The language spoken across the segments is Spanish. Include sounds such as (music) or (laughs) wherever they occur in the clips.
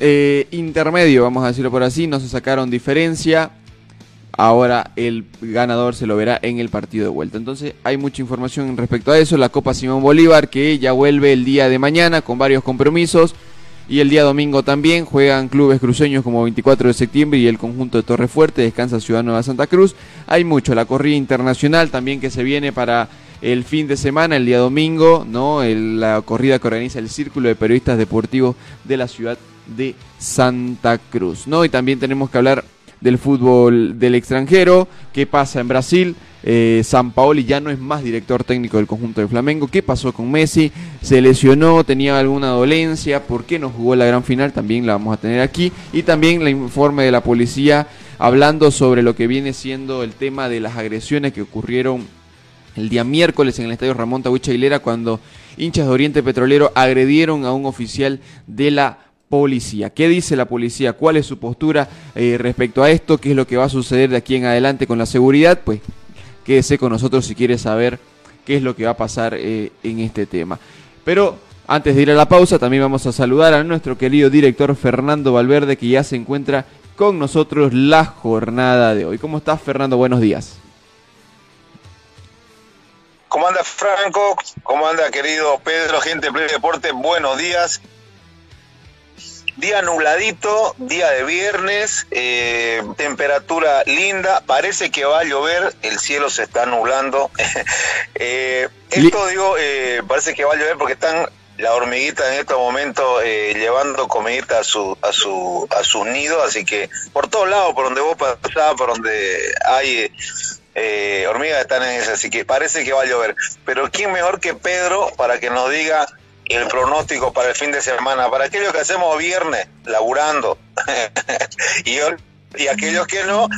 eh, intermedio, vamos a decirlo por así, no se sacaron diferencia. Ahora el ganador se lo verá en el partido de vuelta. Entonces hay mucha información respecto a eso. La Copa Simón Bolívar que ya vuelve el día de mañana con varios compromisos. Y el día domingo también juegan clubes cruceños como 24 de septiembre y el conjunto de Torre Fuerte, descansa Ciudad Nueva Santa Cruz. Hay mucho, la corrida internacional también que se viene para el fin de semana, el día domingo, ¿no? la corrida que organiza el Círculo de Periodistas Deportivos de la ciudad de Santa Cruz, ¿no? Y también tenemos que hablar del fútbol del extranjero, qué pasa en Brasil. Eh, San Paoli ya no es más director técnico del conjunto de Flamengo. ¿Qué pasó con Messi? ¿Se lesionó? ¿Tenía alguna dolencia? ¿Por qué no jugó la gran final? También la vamos a tener aquí. Y también el informe de la policía hablando sobre lo que viene siendo el tema de las agresiones que ocurrieron el día miércoles en el estadio Ramón Tahuicha Aguilera cuando hinchas de Oriente Petrolero agredieron a un oficial de la policía. ¿Qué dice la policía? ¿Cuál es su postura eh, respecto a esto? ¿Qué es lo que va a suceder de aquí en adelante con la seguridad? Pues quédese con nosotros si quiere saber qué es lo que va a pasar eh, en este tema. Pero antes de ir a la pausa, también vamos a saludar a nuestro querido director Fernando Valverde, que ya se encuentra con nosotros la jornada de hoy. ¿Cómo estás, Fernando? Buenos días. ¿Cómo anda Franco? ¿Cómo anda querido Pedro, gente de Deporte? Buenos días. Día nubladito, día de viernes, eh, temperatura linda, parece que va a llover, el cielo se está nublando. (laughs) eh, esto digo, eh, parece que va a llover porque están la hormiguita en este momento eh, llevando comidita a su a su a su nido, así que por todos lados, por donde vos pasás, por donde hay eh, hormigas están en ese, así que parece que va a llover. Pero quién mejor que Pedro para que nos diga el pronóstico para el fin de semana, para aquellos que hacemos viernes, laburando, (laughs) y, y aquellos que no,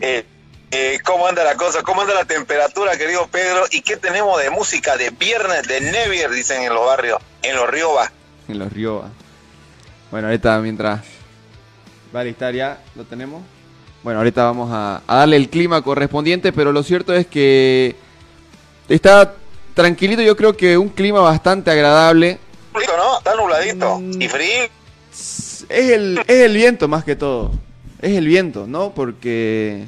eh, eh, ¿cómo anda la cosa? ¿Cómo anda la temperatura, querido Pedro? ¿Y qué tenemos de música de viernes, de Nevier, dicen en los barrios, en los Riobas? En los Riobas. Bueno, ahorita mientras va a listar ya, ¿lo tenemos? Bueno, ahorita vamos a, a darle el clima correspondiente, pero lo cierto es que está tranquilito, yo creo que un clima bastante agradable. ¿no? Está nubladito y frío. Es el, es el viento más que todo. Es el viento, ¿no? Porque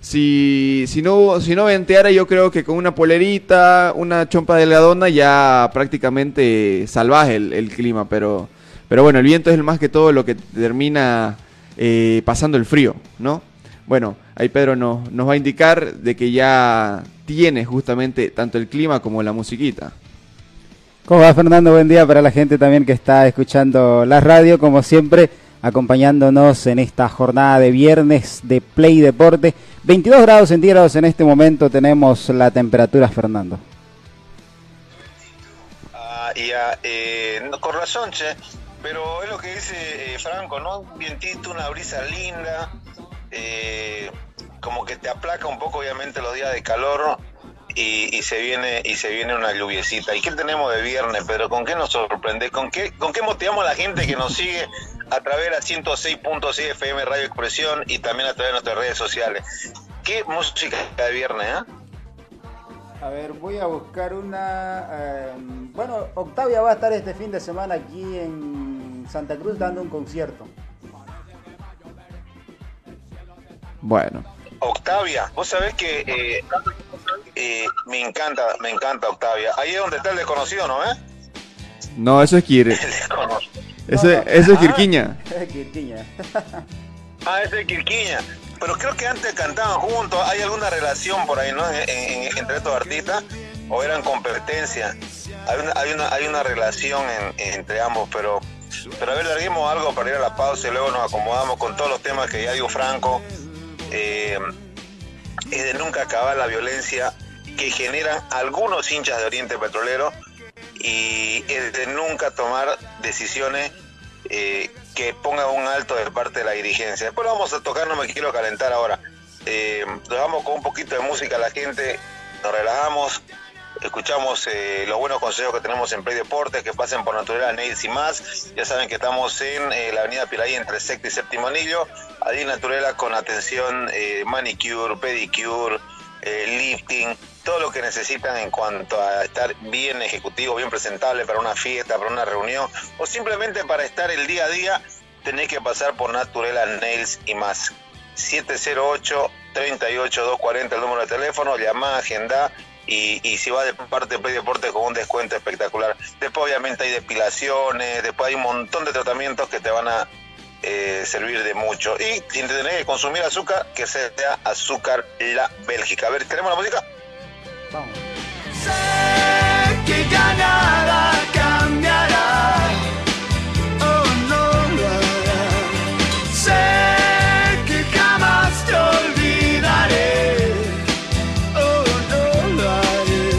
si, si, no, si no venteara, yo creo que con una polerita, una chompa delgadona, ya prácticamente salvaje el, el clima. Pero, pero bueno, el viento es el más que todo lo que termina eh, pasando el frío, ¿no? Bueno, ahí Pedro nos, nos va a indicar de que ya tiene justamente tanto el clima como la musiquita. ¿Cómo va Fernando? Buen día para la gente también que está escuchando la radio, como siempre, acompañándonos en esta jornada de viernes de Play Deporte. 22 grados centígrados en este momento tenemos la temperatura, Fernando. Ah, ya, eh, con razón, che, pero es lo que dice eh, Franco, ¿no? Un una brisa linda, eh, como que te aplaca un poco obviamente los días de calor y, y, se viene y se viene una lluviecita. ¿Y qué tenemos de viernes, Pero ¿Con qué nos sorprende? ¿Con qué, con qué motivamos a la gente que nos sigue a través de la 106.6 FM Radio Expresión y también a través de nuestras redes sociales? ¿Qué música de viernes, eh? A ver, voy a buscar una... Eh, bueno, Octavia va a estar este fin de semana aquí en Santa Cruz dando un concierto. Bueno. Octavia, vos sabés que eh, eh, me encanta, me encanta Octavia. Ahí es donde está el desconocido, ¿no? Eh? No, eso es Kir. (laughs) Ese, no, no. Eso es Quirquiña. Ah, Quirquiña. (laughs) ah, ese es Quirquiña. Pero creo que antes cantaban juntos. ¿Hay alguna relación por ahí, no? En, en, entre estos artistas. ¿O eran competencia? Hay una, hay una, hay una relación en, entre ambos, pero pero a ver, larguemos algo para ir a la pausa y luego nos acomodamos con todos los temas que ya digo Franco. Eh, es de nunca acabar la violencia que generan algunos hinchas de Oriente Petrolero y es de nunca tomar decisiones eh, que pongan un alto de parte de la dirigencia. Después vamos a tocar, no me quiero calentar ahora. Eh, nos vamos con un poquito de música a la gente, nos relajamos, escuchamos eh, los buenos consejos que tenemos en Play Deportes, que pasen por Naturaleza Neils y más. Ya saben que estamos en eh, la avenida Pilay entre sexto y séptimo anillo. Allí Naturela con atención eh, manicure, pedicure, eh, lifting, todo lo que necesitan en cuanto a estar bien ejecutivo, bien presentable para una fiesta, para una reunión o simplemente para estar el día a día, tenés que pasar por Naturela Nails y más. 708 38 240 el número de teléfono, llamá, agenda y, si va de parte de Play Deporte con un descuento espectacular. Después obviamente hay depilaciones, después hay un montón de tratamientos que te van a eh, servir de mucho. Y si tenés que consumir azúcar, que sea azúcar la Bélgica. A ver, ¿tenemos la música? Sé que ya nada cambiará. Oh, no lo hará. Sé que jamás te olvidaré. Oh, no lo haré.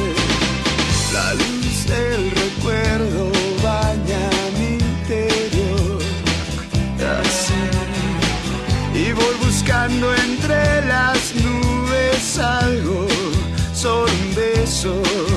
La luz del recuerdo baña mi interior. Así. Y voy buscando entre las nubes algo un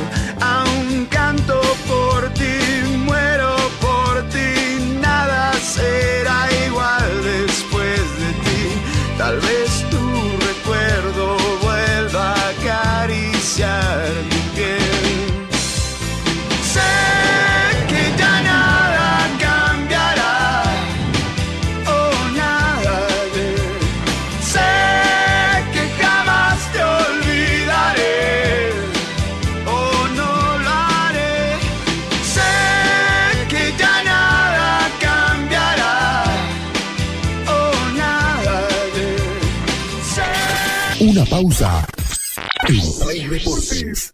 pausa. Play Deportes.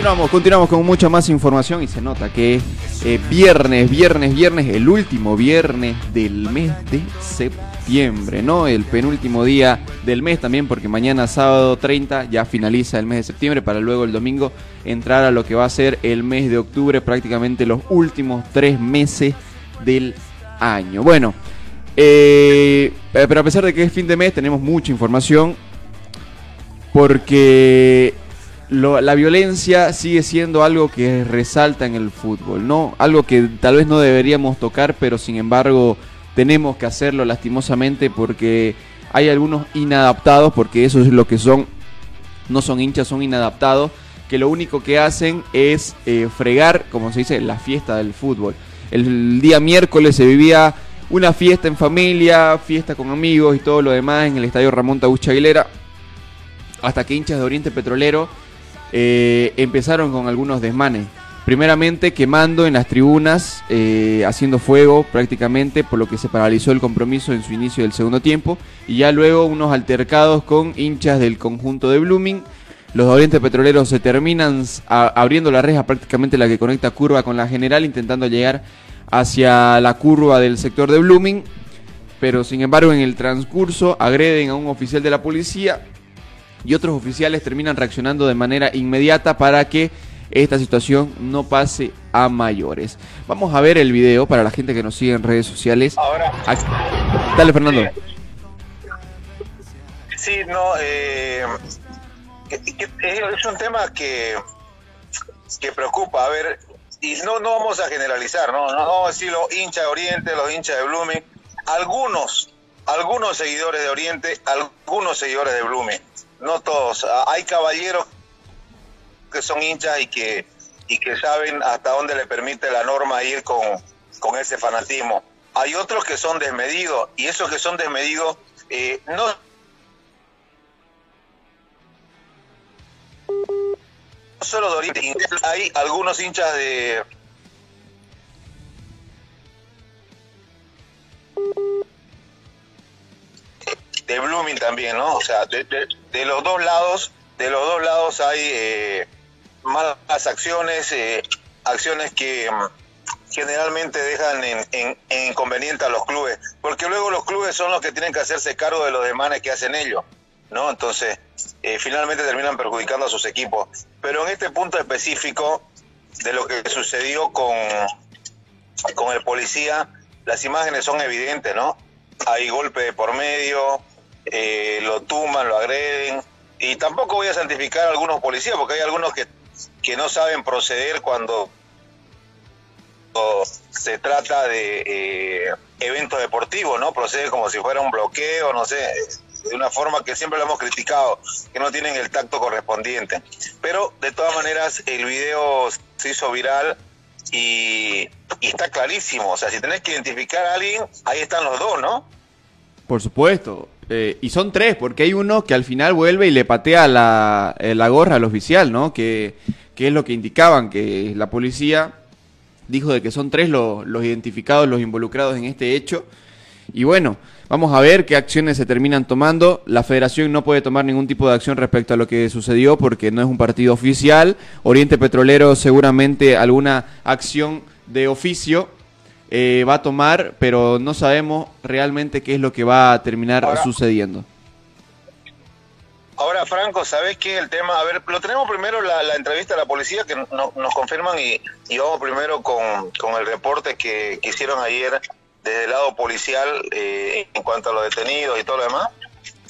Continuamos, continuamos con mucha más información y se nota que eh, viernes, viernes, viernes, el último viernes del mes de septiembre, ¿no? El penúltimo día del mes también porque mañana sábado 30 ya finaliza el mes de septiembre para luego el domingo entrar a lo que va a ser el mes de octubre, prácticamente los últimos tres meses del año. Bueno, eh, pero a pesar de que es fin de mes tenemos mucha información porque la violencia sigue siendo algo que resalta en el fútbol, ¿no? Algo que tal vez no deberíamos tocar, pero sin embargo tenemos que hacerlo lastimosamente porque hay algunos inadaptados, porque eso es lo que son, no son hinchas, son inadaptados, que lo único que hacen es eh, fregar, como se dice, la fiesta del fútbol. El día miércoles se vivía una fiesta en familia, fiesta con amigos y todo lo demás en el estadio Ramón Taucha Aguilera hasta que hinchas de Oriente Petrolero eh, empezaron con algunos desmanes. Primeramente quemando en las tribunas, eh, haciendo fuego prácticamente, por lo que se paralizó el compromiso en su inicio del segundo tiempo. Y ya luego unos altercados con hinchas del conjunto de Blooming. Los de Oriente Petrolero se terminan abriendo la reja prácticamente la que conecta curva con la general, intentando llegar hacia la curva del sector de Blooming. Pero sin embargo en el transcurso agreden a un oficial de la policía y otros oficiales terminan reaccionando de manera inmediata para que esta situación no pase a mayores. Vamos a ver el video para la gente que nos sigue en redes sociales. Ahora, Aquí- Dale, Fernando. Sí, no, eh, que- que- es un tema que, que preocupa. A ver, y no, no vamos a generalizar, no, no, no vamos a decir los hinchas de Oriente, los hinchas de Blooming, algunos, algunos seguidores de Oriente, algunos seguidores de Blooming, no todos. Ah, Hay caballeros que son hinchas y que, y que saben hasta dónde le permite la norma ir con, con ese fanatismo. Hay otros que son desmedidos y esos que son desmedidos eh, no no solo de Oriente, hay algunos hinchas de de Blooming también, ¿no? O sea, de, de- los dos lados, de los dos lados hay eh, malas acciones, eh, acciones que mm, generalmente dejan en, en- en inconveniente a los clubes, porque luego los clubes son los que tienen que hacerse cargo de los demanes que hacen ellos, ¿no? Entonces, eh, finalmente terminan perjudicando a sus equipos. Pero en este punto específico de lo que sucedió con, con el policía, las imágenes son evidentes, ¿no? Hay golpe de por medio, eh, lo tuman, lo agreden, y tampoco voy a santificar a algunos policías, porque hay algunos que, que no saben proceder cuando se trata de eh, eventos deportivos, ¿no? Procede como si fuera un bloqueo, no sé, de una forma que siempre lo hemos criticado, que no tienen el tacto correspondiente. Pero de todas maneras el video se hizo viral y, y está clarísimo, o sea, si tenés que identificar a alguien, ahí están los dos, ¿no? Por supuesto. Eh, y son tres, porque hay uno que al final vuelve y le patea la, eh, la gorra al oficial, ¿no? Que, que es lo que indicaban, que la policía dijo de que son tres los, los identificados, los involucrados en este hecho. Y bueno, vamos a ver qué acciones se terminan tomando. La federación no puede tomar ningún tipo de acción respecto a lo que sucedió porque no es un partido oficial. Oriente Petrolero seguramente alguna acción de oficio eh, va a tomar, pero no sabemos realmente qué es lo que va a terminar Ahora- sucediendo. Ahora, Franco, ¿sabés qué es el tema? A ver, lo tenemos primero la, la entrevista a la policía que no- nos confirman y, y vamos primero con, con el reporte que, que hicieron ayer desde el lado policial eh, en cuanto a los detenidos y todo lo demás.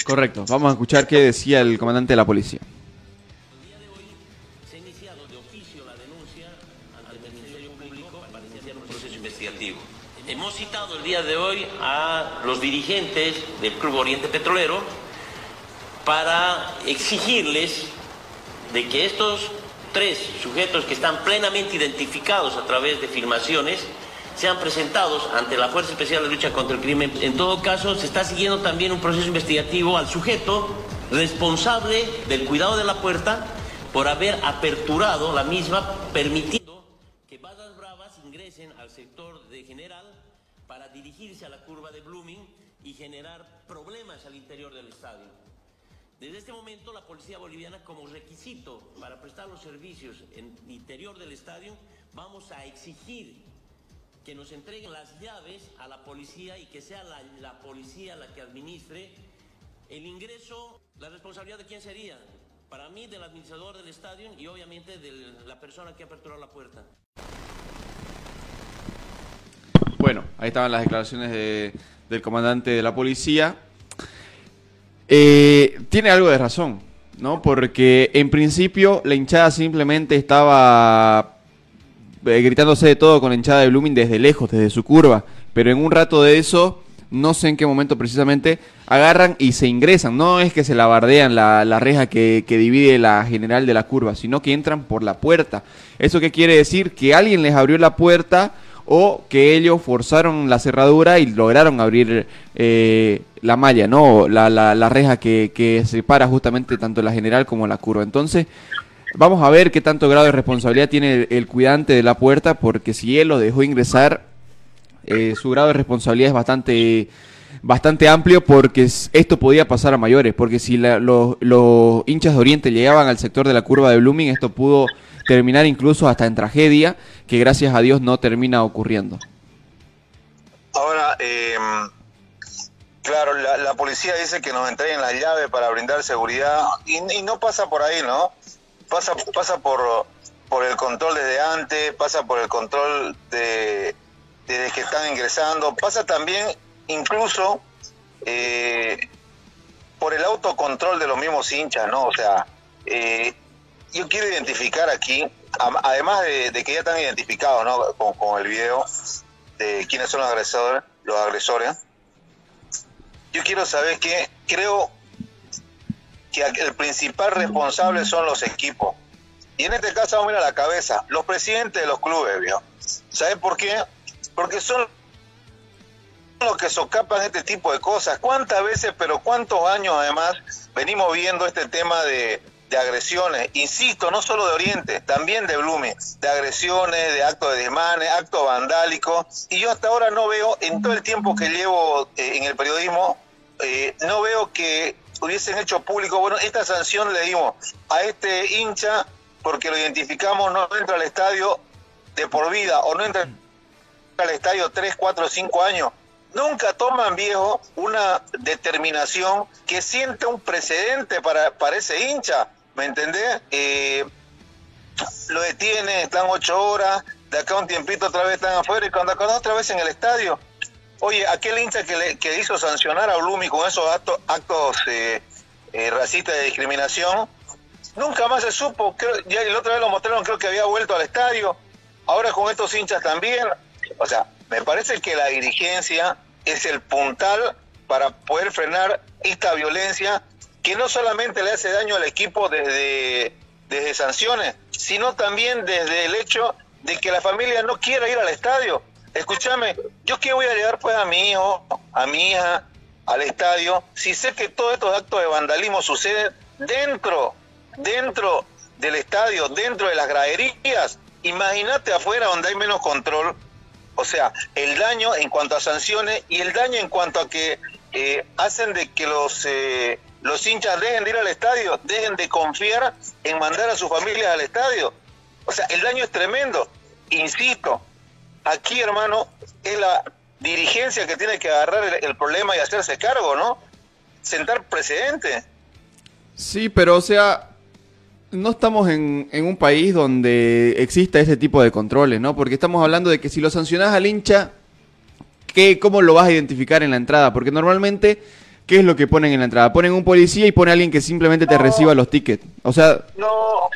Correcto, vamos a escuchar qué decía el comandante de la policía. Hemos citado el día de hoy a los dirigentes del Club Oriente Petrolero para exigirles de que estos tres sujetos que están plenamente identificados a través de filmaciones sean presentados ante la Fuerza Especial de Lucha contra el Crimen. En todo caso, se está siguiendo también un proceso investigativo al sujeto responsable del cuidado de la puerta por haber aperturado la misma, permitiendo dirigirse a la curva de Blooming y generar problemas al interior del estadio. Desde este momento, la policía boliviana, como requisito para prestar los servicios en el interior del estadio, vamos a exigir que nos entreguen las llaves a la policía y que sea la, la policía la que administre el ingreso. ¿La responsabilidad de quién sería? Para mí, del administrador del estadio y obviamente de la persona que aperturó la puerta. Bueno, ahí estaban las declaraciones de- del comandante de la policía. Eh, tiene algo de razón, ¿no? Porque en principio la hinchada simplemente estaba eh, gritándose de todo con la hinchada de Blooming desde lejos, desde su curva. Pero en un rato de eso, no sé en qué momento precisamente, agarran y se ingresan. No es que se la bardean la, la reja que, que divide la general de la curva, sino que entran por la puerta. ¿Eso qué quiere decir? Que alguien les abrió la puerta o que ellos forzaron la cerradura y lograron abrir eh, la malla, ¿no? La, la, la reja que, que separa justamente tanto la general como la curva. Entonces, vamos a ver qué tanto grado de responsabilidad tiene el, el cuidante de la puerta, porque si él lo dejó ingresar, eh, su grado de responsabilidad es bastante bastante amplio porque esto podía pasar a mayores, porque si los, los hinchas de Oriente llegaban al sector de la curva de Blooming, esto pudo terminar incluso hasta en tragedia, que gracias a Dios no termina ocurriendo. Ahora, eh, claro, la, la policía dice que nos entreguen las llaves para brindar seguridad y, y no pasa por ahí, ¿no? Pasa, pasa por, por el control desde antes, pasa por el control de desde que están ingresando, pasa también incluso eh, por el autocontrol de los mismos hinchas, ¿no? O sea, eh, yo quiero identificar aquí además de, que ya están identificados ¿no? con, el video de quiénes son los agresores, los agresores, yo quiero saber que creo que el principal responsable son los equipos. Y en este caso vamos a ir a la cabeza, los presidentes de los clubes, ¿vio? ¿Saben por qué? Porque son los que socapan este tipo de cosas. ¿Cuántas veces, pero cuántos años además venimos viendo este tema de, de agresiones? Insisto, no solo de Oriente, también de Blumen, de agresiones, de actos de desmanes, actos vandálicos. Y yo hasta ahora no veo, en todo el tiempo que llevo eh, en el periodismo, eh, no veo que hubiesen hecho público, bueno, esta sanción le dimos a este hincha porque lo identificamos, no entra al estadio de por vida o no entra al estadio 3, 4, 5 años. Nunca toman, viejo, una determinación que siente un precedente para, para ese hincha, ¿me entendés? Eh, lo detienen, están ocho horas, de acá un tiempito otra vez están afuera y cuando acá otra vez en el estadio. Oye, aquel hincha que, le, que hizo sancionar a Blumi con esos actos, actos eh, eh, racistas de discriminación, nunca más se supo. Creo, ya la otra vez lo mostraron, creo que había vuelto al estadio. Ahora con estos hinchas también. O sea, me parece que la dirigencia es el puntal para poder frenar esta violencia que no solamente le hace daño al equipo desde, desde sanciones, sino también desde el hecho de que la familia no quiera ir al estadio. Escúchame, ¿yo qué voy a llevar pues a mi hijo, a mi hija, al estadio, si sé que todos estos actos de vandalismo suceden dentro, dentro del estadio, dentro de las graderías? Imagínate afuera donde hay menos control. O sea, el daño en cuanto a sanciones y el daño en cuanto a que eh, hacen de que los, eh, los hinchas dejen de ir al estadio, dejen de confiar en mandar a sus familias al estadio. O sea, el daño es tremendo. Insisto, aquí, hermano, es la dirigencia que tiene que agarrar el, problema y hacerse cargo, ¿no? Sentar precedente. Sí, pero o sea, no estamos en, en un país donde exista ese tipo de controles, ¿no? Porque estamos hablando de que si lo sancionás al hincha, ¿qué, ¿cómo lo vas a identificar en la entrada? Porque normalmente, ¿qué es lo que ponen en la entrada? Ponen un policía y pone a alguien que simplemente te No. reciba los tickets. O sea, No,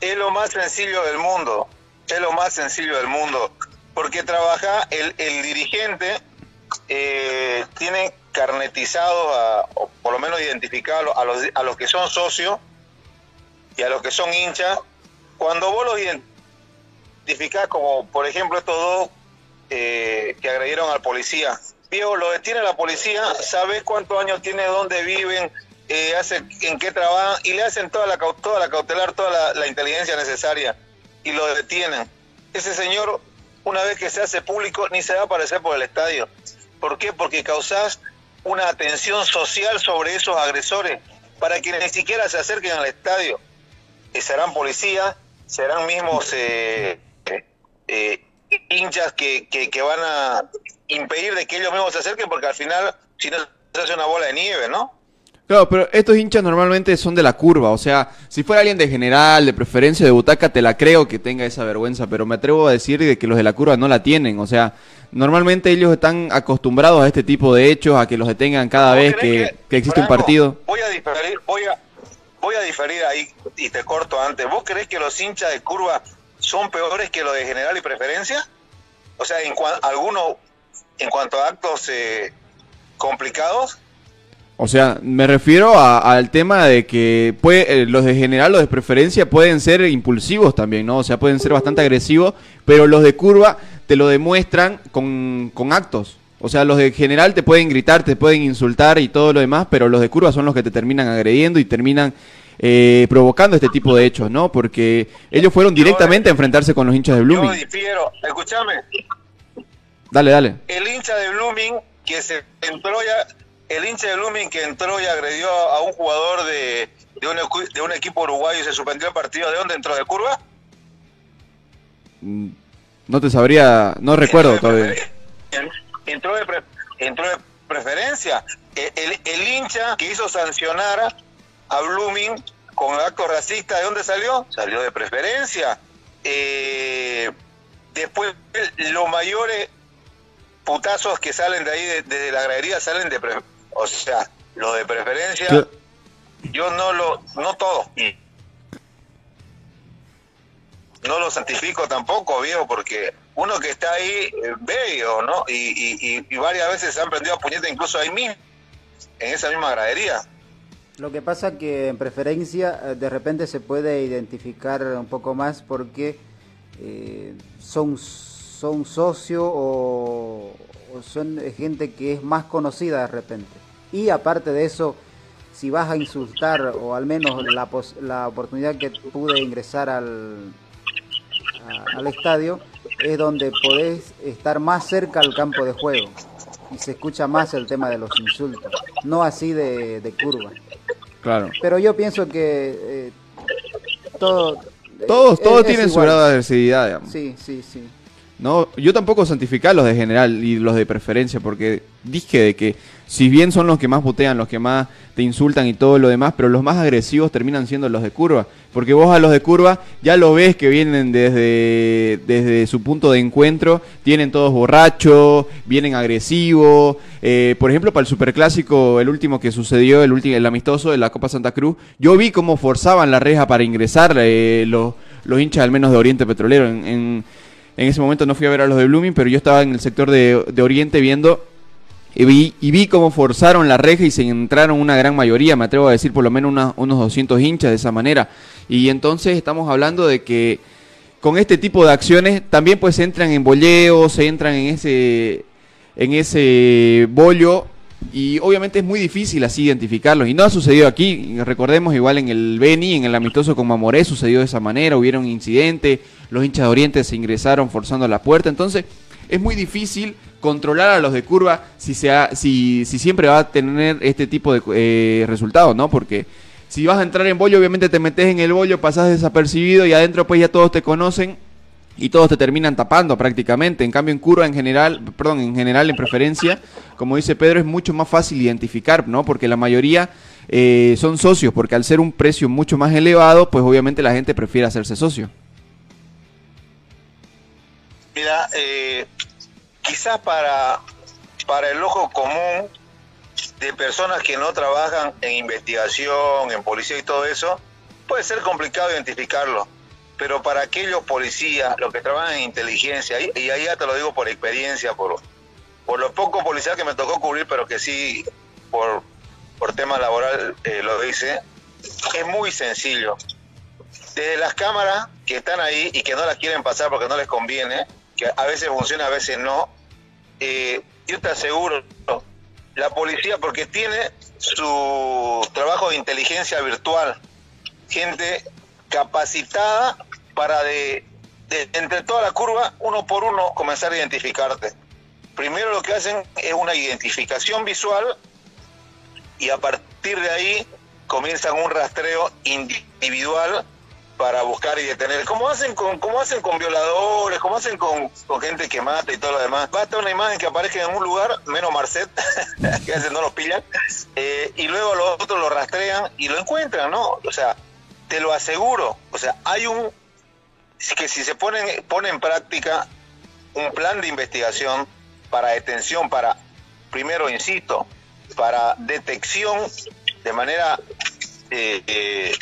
es lo más sencillo del mundo. Es lo más sencillo del mundo. Porque trabaja el, el dirigente, eh, tiene carnetizado, a, o por lo menos identificado a los, a los que son socios y a los que son hinchas. Cuando vos los identificás, como por ejemplo estos dos eh, que agredieron al policía, viejo, lo detiene la policía, sabes cuántos años tiene, dónde viven, eh, hace, en qué trabajan y le hacen toda la, toda la cautelar, toda la, la inteligencia necesaria y lo detienen. Ese señor, una vez que se hace público, ni se va a aparecer por el estadio. ¿Por qué? Porque causás una atención social sobre esos agresores para que ni siquiera se acerquen al estadio. Eh, serán policías, serán mismos eh, eh, hinchas que, que, que van a impedir de que ellos mismos se acerquen porque al final, si no, se hace una bola de nieve, ¿no? Claro, pero estos hinchas normalmente son de la curva, o sea, si fuera alguien de general, de preferencia de butaca, te la creo que tenga esa vergüenza, pero me atrevo a decir de que los de la curva no la tienen, o sea, normalmente ellos están acostumbrados a este tipo de hechos, a que los detengan cada ¿Vos vez que, que existe un partido. Voy a diferir, voy a, voy a diferir ahí y te corto antes. ¿Vos crees que los hinchas de curva son peores que los de general y preferencia? O sea, en algunos, en cuanto a actos eh, complicados, O sea, me refiero al tema de que puede, eh, los de general, los de preferencia pueden ser impulsivos también, ¿no? O sea, pueden ser bastante agresivos, pero los de curva te lo demuestran con, con actos. O sea, los de general te pueden gritar, te pueden insultar y todo lo demás, pero los de curva son los que te terminan agrediendo y terminan eh, provocando este tipo de hechos, ¿no? Porque ellos fueron directamente a enfrentarse con los hinchas de yo Blooming. difiero. Escúchame, Dale, dale. el hincha de Blooming que se entró ya, el hincha de Blooming que entró y agredió a un jugador de, de, un, equi- de un equipo uruguayo y se suspendió el partido, ¿de dónde entró? ¿De curva? Mm, No te sabría, no recuerdo Entró todavía. Entró de, pre- entró de preferencia. El, el- el hincha que hizo sancionar a Blooming con actos racistas, ¿de dónde salió? Salió de preferencia. Eh, después, los mayores putazos que salen de ahí, de, de la gradería, salen de pre- O sea, los de preferencia, yo no lo. No todo. no lo santifico tampoco, viejo, porque uno que está ahí eh, ve, ¿o ¿no? Y, y, y- y varias veces se han prendido a puñeta incluso ahí mismo, en esa misma gradería. Lo que pasa que en preferencia eh, de repente se puede identificar un poco más porque eh, son, son socios o, son gente que es más conocida de repente. Y aparte de eso, si vas a insultar o al menos la, pos- la oportunidad que pude ingresar al, al estadio es donde podés estar más cerca al campo de juego y se escucha más el tema de los insultos, no así de, de curva. Claro. Pero yo pienso que eh, todo... Todos, eh, todos es tienen su grado de adversidad, digamos. Sí, sí, sí. No, yo tampoco santificar los de general y los de preferencia, porque dije de que si bien son los que más botean, los que más te insultan y todo lo demás, pero los más agresivos terminan siendo los de curva, porque vos a los de curva ya lo ves que vienen desde, desde su punto de encuentro, tienen todos borrachos, vienen agresivos, eh, por ejemplo para el superclásico, el último que sucedió, el último, el amistoso de la Copa Santa Cruz, yo vi cómo forzaban la reja para ingresar eh, los, los hinchas al menos de Oriente Petrolero. En- en en ese momento no fui a ver a los de Blooming, pero yo estaba en el sector de, de Oriente viendo y vi, y vi cómo forzaron la reja y se entraron una gran mayoría, me atrevo a decir por lo menos una- unos 200 hinchas de esa manera. Y entonces estamos hablando de que con este tipo de acciones también pues entran en bolleos, se entran en ese, en ese bollo y obviamente es muy difícil así identificarlos. Y no ha sucedido aquí, recordemos igual en el Beni, en el amistoso con Mamoré sucedió de esa manera, hubieron incidentes, los hinchas de Oriente se ingresaron forzando la puerta, entonces es muy difícil controlar a los de curva si, se ha- si, si siempre va a tener este tipo de eh, resultados, ¿no? Porque si vas a entrar en bollo, obviamente te metes en el bollo, pasas desapercibido y adentro pues ya todos te conocen y todos te terminan tapando prácticamente. En cambio, en curva en general, perdón, en general, en preferencia, como dice Pedro, es mucho más fácil identificar, ¿no? Porque la mayoría eh, son socios, porque al ser un precio mucho más elevado, pues obviamente la gente prefiere hacerse socio. Mira, eh, quizás para, para el ojo común de personas que no trabajan en investigación, en policía y todo eso, puede ser complicado identificarlo. Pero para aquellos policías, los que trabajan en inteligencia, y, y ahí ya te lo digo por experiencia, por, por lo poco policial que me tocó cubrir, pero que sí, por, por tema laboral eh, lo hice, es muy sencillo. Desde las cámaras que están ahí y que no las quieren pasar porque no les conviene, que a veces funciona, a veces no, eh, yo te aseguro, la policía, porque tiene su trabajo de inteligencia virtual, gente capacitada para de, entre toda la curva, uno por uno, comenzar a identificarte. Primero lo que hacen es una identificación visual y a partir de ahí comienzan un rastreo individual para buscar y detener. Como hacen con, como hacen con violadores, como hacen con, gente que mata y todo lo demás. Basta una imagen que aparezca en un lugar, menos Marcet, (laughs) que a veces no lo pillan, eh, y luego los otros lo rastrean y lo encuentran, ¿no? O sea, te lo aseguro. O sea, hay un que si se ponen, pone en práctica un plan de investigación para detención, para, primero, insisto, para detección de manera eh, eh,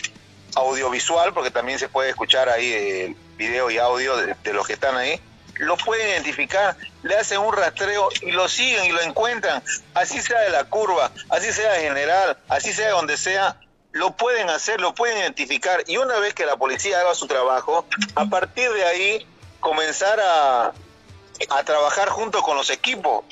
audiovisual, porque también se puede escuchar ahí el video y audio de, los que están ahí, lo pueden identificar, le hacen un rastreo y lo siguen y lo encuentran, así sea de la curva, así sea general, así sea donde sea, lo pueden hacer, lo pueden identificar y una vez que la policía haga su trabajo, a partir de ahí comenzar a, a trabajar junto con los equipos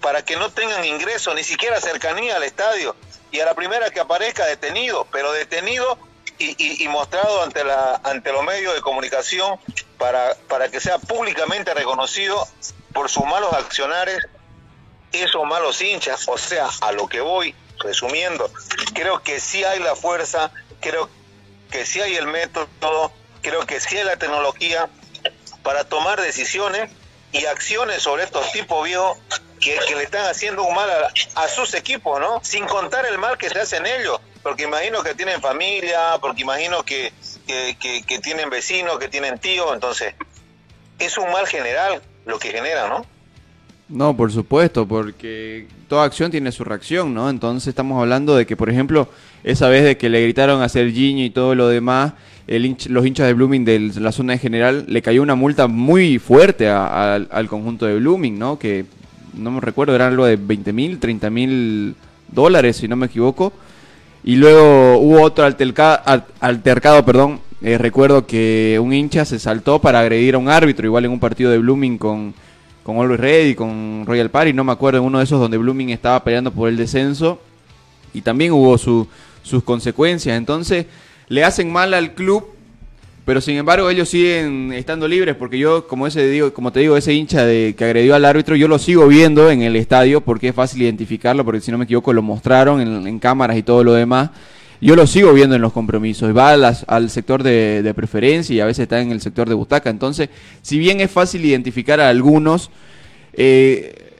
para que no tengan ingreso, ni siquiera cercanía al estadio. Y a la primera que aparezca detenido, pero detenido y, y- mostrado ante, la, ante los medios de comunicación para, para que sea públicamente reconocido por sus malos accionares, esos malos hinchas. O sea, a lo que voy, resumiendo, creo que sí hay la fuerza, creo que sí hay el método, creo que sí hay la tecnología para tomar decisiones y acciones sobre estos tipos viejos que, que le están haciendo un mal a, a sus equipos, ¿no? Sin contar el mal que se hacen ellos, porque imagino que tienen familia, porque imagino que, que, tienen vecinos, que tienen tíos, entonces es un mal general lo que genera, ¿no? No, por supuesto, porque toda acción tiene su reacción, ¿no? Entonces estamos hablando de que, por ejemplo, esa vez de que le gritaron a Serginho y todo lo demás, el hinch- los hinchas de Blooming de la zona de general le cayó una multa muy fuerte a- al conjunto de Blooming, ¿no? Que no me recuerdo, era algo de 20 mil, 30 mil dólares, si no me equivoco. Y luego hubo otro alterca- al- altercado, perdón. Eh, recuerdo que un hincha se saltó para agredir a un árbitro, igual en un partido de Blooming con, con Always Ready, con Royal Party, no me acuerdo, en uno de esos donde Blooming estaba peleando por el descenso. Y también hubo su- sus consecuencias. Entonces, le hacen mal al club, pero sin embargo ellos siguen estando libres porque yo, como ese digo, como te digo, ese hincha de que agredió al árbitro, yo lo sigo viendo en el estadio porque es fácil identificarlo, porque si no me equivoco lo mostraron en, en cámaras y todo lo demás. Yo lo sigo viendo en los compromisos, va al sector de, preferencia y a veces está en el sector de butaca. Entonces, si bien es fácil identificar a algunos, eh,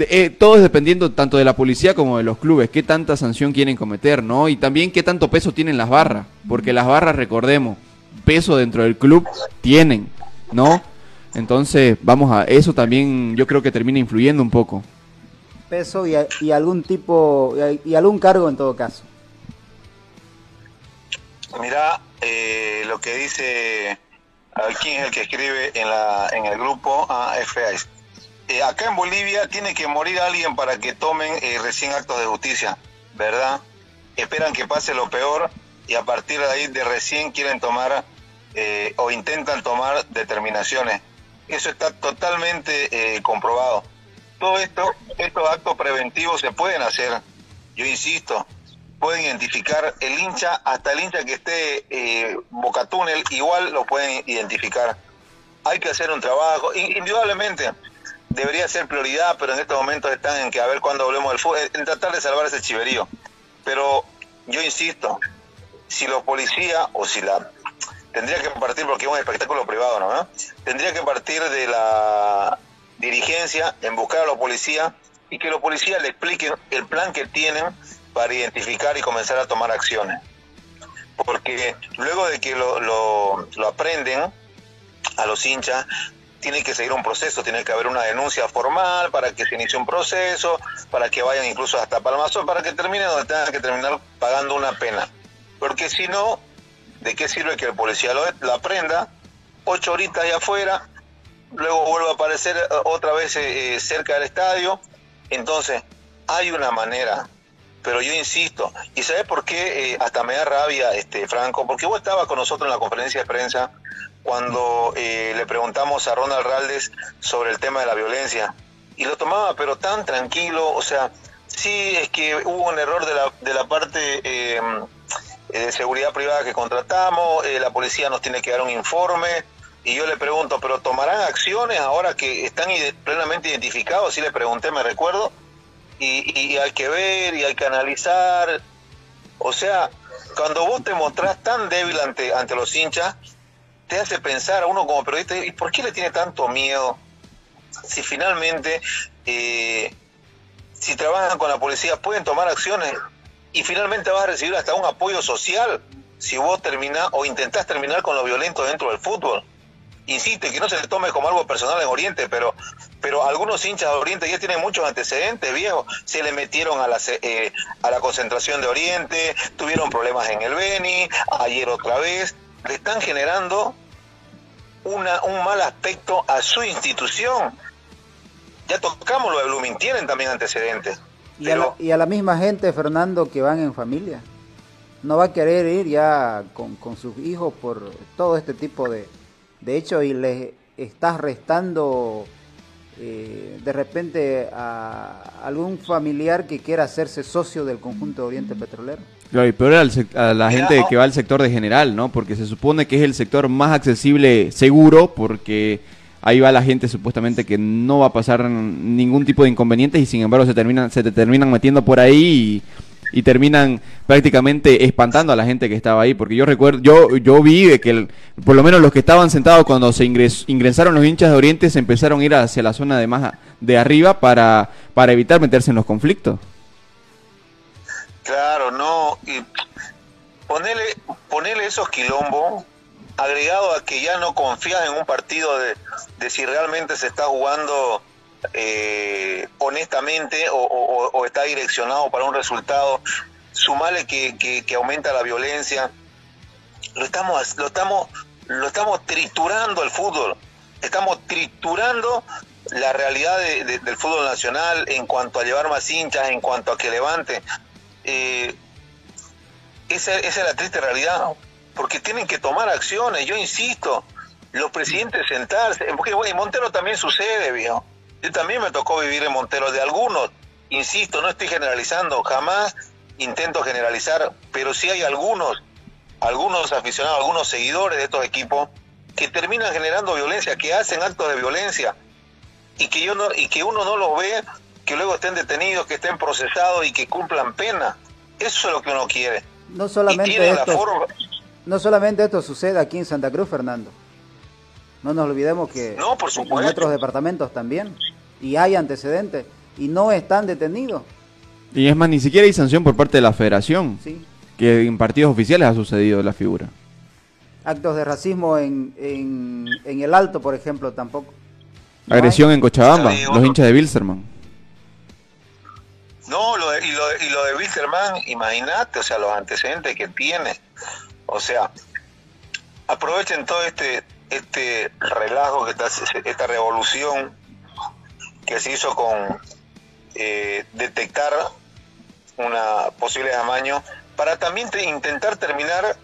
eh, todo es dependiendo tanto de la policía como de los clubes, qué tanta sanción quieren cometer, ¿no? Y también qué tanto peso tienen las barras, porque las barras, recordemos, peso dentro del club tienen, ¿no? Entonces, vamos a eso también yo creo que termina influyendo un poco. Peso y, a- y algún tipo, y, algún cargo en todo caso. Mirá eh, lo que dice, a ver, quién es el que escribe en, la, en el grupo ah, FAS. Eh, acá en Bolivia tiene que morir alguien para que tomen eh, recién actos de justicia, ¿verdad? Esperan que pase lo peor y a partir de ahí de recién quieren tomar eh, o intentan tomar determinaciones. Eso está totalmente eh, comprobado. Todo esto, estos actos preventivos se pueden hacer, yo insisto, pueden identificar el hincha, hasta el hincha que esté eh, boca túnel, igual lo pueden identificar. Hay que hacer un trabajo, in- indudablemente debería ser prioridad, pero en estos momentos están en que a ver cuándo volvemos del fútbol, en tratar de salvar ese chiverío. Pero yo insisto, si los policías o si la tendría que partir porque es un espectáculo privado, ¿no? Tendría que partir de la dirigencia en buscar a los policías y que los policías le expliquen el plan que tienen para identificar y comenzar a tomar acciones. Porque luego de que lo, lo, lo aprenden a los hinchas, tiene que seguir un proceso, tiene que haber una denuncia formal para que se inicie un proceso, para que vayan incluso hasta Palmazo, para que terminen donde tengan que terminar pagando una pena. Porque si no, ¿de qué sirve que el policía lo, lo aprenda? Ocho horitas allá afuera, luego vuelve a aparecer eh, otra vez eh, eh, cerca del estadio. Entonces, hay una manera, pero yo insisto, ¿y sabes por qué? Hasta me da rabia, este Franco, porque vos estabas con nosotros en la conferencia de prensa cuando eh, le preguntamos a Ronald Raldes sobre el tema de la violencia, y lo tomaba pero tan tranquilo, o sea, sí es que hubo un error de la, de la parte de seguridad privada que contratamos, eh, la policía nos tiene que dar un informe, y yo le pregunto, ¿pero tomarán acciones ahora que están plenamente identificados? Sí le pregunté, me recuerdo, y, y- y hay que ver y hay que analizar. O sea, cuando vos te mostrás tan débil ante, ante los hinchas, te hace pensar a uno como periodista, ¿y por qué le tiene tanto miedo? Si finalmente, eh, si trabajan con la policía, pueden tomar acciones y finalmente vas a recibir hasta un apoyo social si vos terminás o intentás terminar con lo violento dentro del fútbol. Insiste, que no se le tome como algo personal en Oriente, pero, pero algunos hinchas de Oriente ya tienen muchos antecedentes, viejo. Se le metieron a la, eh, a la concentración de Oriente, tuvieron problemas en el Beni, ayer otra vez. Le están generando una, un mal aspecto a su institución. Ya tocamos lo de Blooming, tienen también antecedentes. Y a, la, y a la misma gente, Fernando, que van en familia. No va a querer ir ya con, con sus hijos por todo este tipo de, de hechos y les estás restando eh, de repente a algún familiar que quiera hacerse socio del conjunto de Oriente Petrolero. Claro, y peor al a la gente que va al sector de general, ¿no? Porque se supone que es el sector más accesible seguro, porque ahí va la gente supuestamente que no va a pasar ningún tipo de inconvenientes y sin embargo se terminan, se te terminan metiendo por ahí y, terminan prácticamente espantando a la gente que estaba ahí. Porque yo recuerdo, yo, yo vi que por lo menos los que estaban sentados cuando se ingres- ingresaron los hinchas de Oriente se empezaron a ir hacia la zona de más de arriba para, para evitar meterse en los conflictos. Claro, no. Y ponele esos quilombos, agregado a que ya no confías en un partido de, si realmente se está jugando eh, honestamente o, está direccionado para un resultado. sumale que, que, que aumenta la violencia. Lo estamos, lo estamos, lo estamos triturando el fútbol. Estamos triturando la realidad de- de- del fútbol nacional en cuanto a llevar más hinchas, en cuanto a que levante. Eh, esa, esa es la triste realidad, porque tienen que tomar acciones, yo insisto, los presidentes sentarse, porque bueno, en Montero también sucede, viejo. Yo también me tocó vivir en Montero de algunos, insisto, no estoy generalizando, jamás intento generalizar, pero sí hay algunos, algunos aficionados, algunos seguidores de estos equipos que terminan generando violencia, que hacen actos de violencia y que yo no y que uno no los ve, que luego estén detenidos, que estén procesados y que cumplan pena. Eso es lo que uno quiere. No Y solamente tienen la esto, forma. No solamente esto sucede aquí en Santa Cruz, Fernando. No nos olvidemos que No, por en otros departamentos también. Y hay antecedentes. Y no están detenidos. Y es más, ni siquiera hay sanción por parte de la federación, ¿sí? que en partidos oficiales ha sucedido la figura. Actos de racismo en, en, en el Alto, por ejemplo, tampoco. No Agresión en Cochabamba, los hinchas de Wilstermann. No, lo de- y, lo, de- y lo de Wilterman, imagínate, o sea, los antecedentes que tiene. O sea, aprovechen todo este este relajo que está, esta revolución que se hizo con eh, detectar una posible amaño para también te- intentar terminar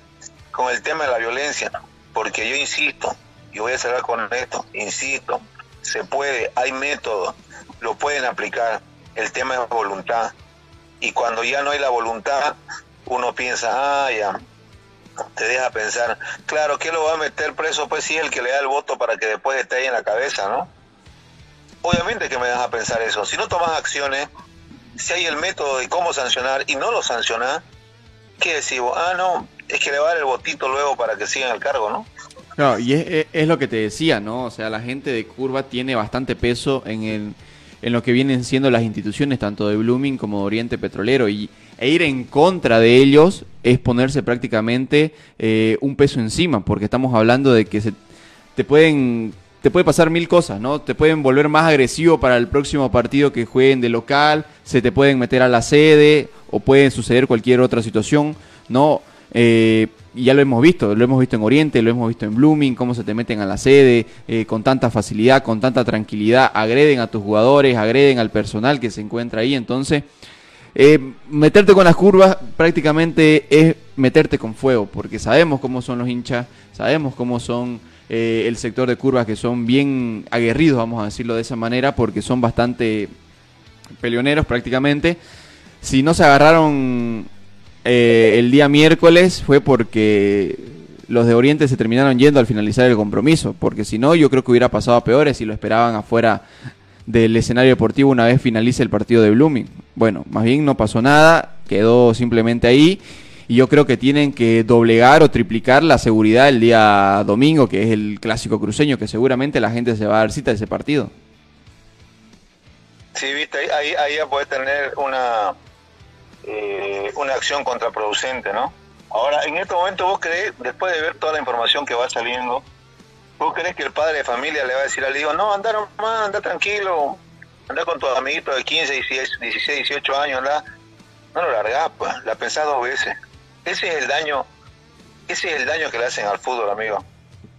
con el tema de la violencia, porque yo insisto, y voy a cerrar con esto, insisto, se puede, hay métodos, lo pueden aplicar, el tema es voluntad, y cuando ya no hay la voluntad, uno piensa, ah, ya, te deja pensar, claro, ¿qué lo va a meter preso? Pues sí, el que le da el voto para que después esté ahí en la cabeza, ¿no? Obviamente que me deja pensar eso. Si no tomas acciones, si hay el método de cómo sancionar y no lo sancionás, ¿qué decimos? Ah, no, es que le va a dar el votito luego para que siga en el cargo, ¿no? Claro, y es lo que te decía, ¿no? O sea, la gente de Curva tiene bastante peso en, el, en lo que vienen siendo las instituciones, tanto de Blooming como de Oriente Petrolero. Y, e ir en contra de ellos es ponerse prácticamente eh, un peso encima, porque estamos hablando de que se, te pueden te puede pasar mil cosas, ¿no? Te pueden volver más agresivo para el próximo partido que jueguen de local, se te pueden meter a la sede o puede suceder cualquier otra situación, ¿no? Eh, ya lo hemos visto, lo hemos visto en Oriente, lo hemos visto en Blooming, cómo se te meten a la sede eh, con tanta facilidad, con tanta tranquilidad, agreden a tus jugadores, agreden al personal que se encuentra ahí, entonces eh, meterte con las curvas prácticamente es meterte con fuego, porque sabemos cómo son los hinchas, sabemos cómo son eh, el sector de curvas que son bien aguerridos, vamos a decirlo de esa manera, porque son bastante peleoneros prácticamente. Si no se agarraron eh, el día miércoles fue porque los de Oriente se terminaron yendo al finalizar el compromiso, porque si no yo creo que hubiera pasado a peores si lo esperaban afuera del escenario deportivo una vez finalice el partido de Blooming. Bueno, más bien no pasó nada, quedó simplemente ahí y yo creo que tienen que doblegar o triplicar la seguridad el día domingo, que es el clásico cruceño, que seguramente la gente se va a dar cita a ese partido. Sí, viste, ahí, ahí, ya puede tener una, eh, una acción contraproducente, ¿no? Ahora, en este momento vos crees, después de ver toda la información que va saliendo, ¿vos crees que el padre de familia le va a decir al hijo, no, anda nomás, anda tranquilo, anda con tus amiguitos de 15, 16, 16 18 años, anda? No lo largás, pues, la pensás dos veces. Ese es el daño, ese es el daño que le hacen al fútbol, amigo.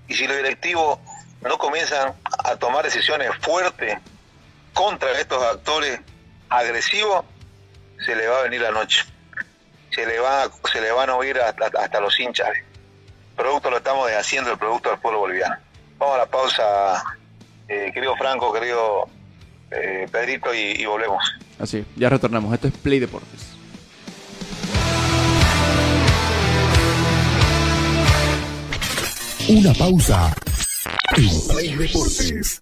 Y si los directivos no comienzan a tomar decisiones fuertes contra estos actores agresivos, se le va a venir la noche. Se le, va, se le van a oír hasta, los hinchas. El producto lo estamos deshaciendo, el producto del pueblo boliviano. Vamos a la pausa, eh, querido Franco, querido eh, Pedrito, y, y volvemos. Así, ya retornamos. Esto es Play Deportes. Una pausa. En Play Deportes.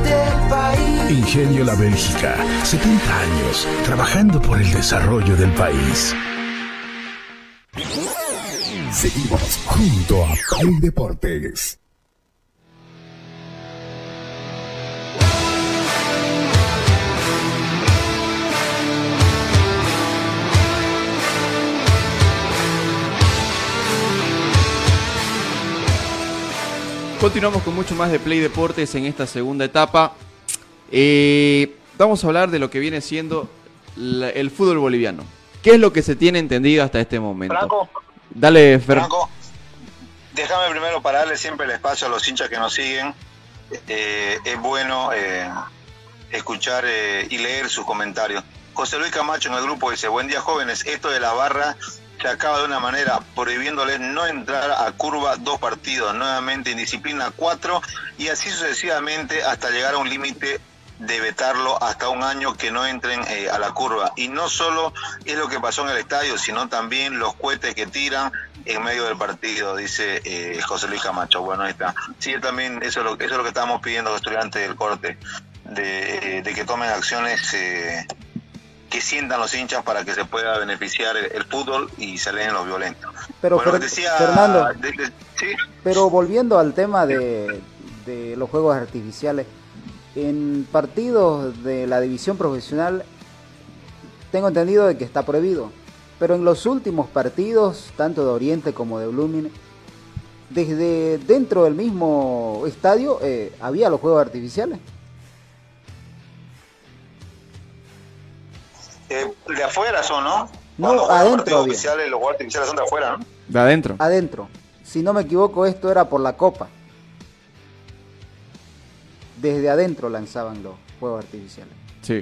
Ingenio La Bélgica, 70 años trabajando por el desarrollo del país. Seguimos junto a Play Deportes. Continuamos con mucho más de Play Deportes en esta segunda etapa. Eh, vamos a hablar de lo que viene siendo la- el fútbol boliviano. ¿Qué es lo que se tiene entendido hasta este momento? Franco, Dale, Fer. Franco, déjame primero para darle siempre el espacio a los hinchas que nos siguen. Eh, es bueno eh, escuchar eh, y leer sus comentarios. José Luis Camacho en el grupo dice, buen día jóvenes, esto de la barra se acaba de una manera prohibiéndoles no entrar a curva dos partidos, nuevamente indisciplina cuatro y así sucesivamente hasta llegar a un límite de vetarlo hasta un año que no entren eh, a la curva. Y no solo es lo que pasó en el estadio, sino también los cohetes que tiran en medio del partido, dice eh, José Luis Camacho. Bueno, ahí está. Sí, también eso es lo, eso es lo que estamos pidiendo a los estudiantes del corte, de, eh, de que tomen acciones eh, que sientan los hinchas para que se pueda beneficiar el, el fútbol y se leen los violentos. Pero, bueno, Fer- decía, Fernando. de- de- sí, Pero volviendo al tema de, de los juegos artificiales, en partidos de la división profesional tengo entendido de que está prohibido, pero en los últimos partidos, tanto de Oriente como de Blooming, desde dentro del mismo estadio eh, había los juegos artificiales. eh, de afuera son, ¿no? No, juegan adentro partidos había. oficiales, los juegos artificiales son de afuera, ¿no? De adentro. Adentro. Si no me equivoco, esto era por la Copa. Desde adentro lanzaban los juegos artificiales. Sí.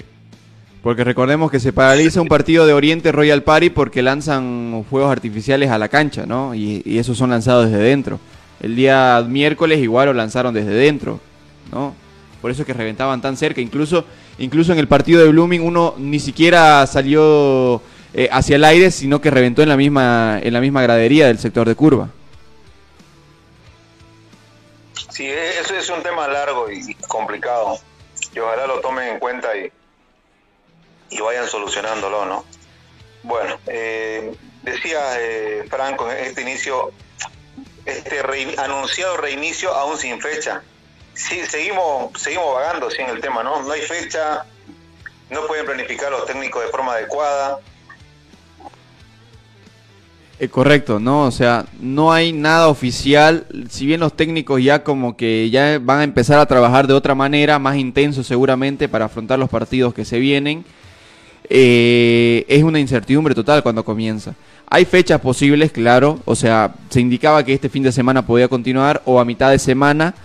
Porque recordemos que se paraliza un partido de Oriente Royal Party porque lanzan fuegos artificiales a la cancha, ¿no? Y, y esos son lanzados desde dentro. El día miércoles igual lo lanzaron desde dentro, ¿no? Por eso es que reventaban tan cerca. Incluso, incluso en el partido de Blooming uno ni siquiera salió eh, hacia el aire, sino que reventó en la misma, en la misma gradería del sector de curva. Sí, e- eso es un tema largo y complicado. Y ojalá lo tomen en cuenta y, y vayan solucionándolo, ¿no? Bueno, eh, decía eh, Franco en este inicio, este rein- anunciado reinicio aún sin fecha. Sí, seguimos, seguimos vagando sí, el tema, ¿no? No hay fecha, no pueden planificar los técnicos de forma adecuada. Eh, correcto, ¿no? O sea, no hay nada oficial, si bien los técnicos ya como que ya van a empezar a trabajar de otra manera, más intenso seguramente para afrontar los partidos que se vienen, eh, es una incertidumbre total cuando comienza. Hay fechas posibles, claro, o sea, se indicaba que este fin de semana podía continuar o a mitad de semana,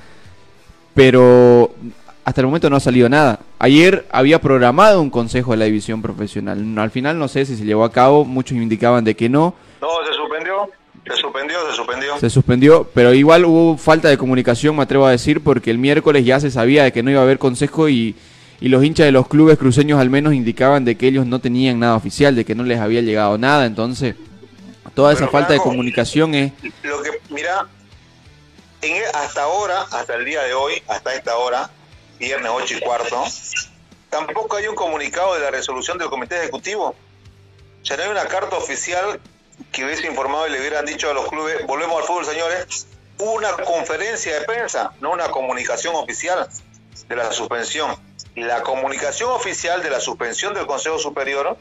pero hasta el momento no ha salido nada. Ayer había programado un consejo de la división profesional, al final no sé si se llevó a cabo, muchos indicaban de que no, No, se suspendió, se suspendió, se suspendió. se suspendió, pero igual hubo falta de comunicación, me atrevo a decir, porque el miércoles ya se sabía de que no iba a haber consejo y, y los hinchas de los clubes cruceños al menos indicaban de que ellos no tenían nada oficial, de que no les había llegado nada, entonces toda esa Pero, falta de comunicación es... Lo que, mira, en, e- hasta ahora, hasta el día de hoy, hasta esta hora, viernes 8 y cuarto, tampoco hay un comunicado de la resolución del comité ejecutivo. Sea, no hay una carta oficial que hubiese informado y le hubieran dicho a los clubes, volvemos al fútbol, señores, una conferencia de prensa, no una comunicación oficial de la suspensión. La comunicación oficial de la suspensión del Consejo Superior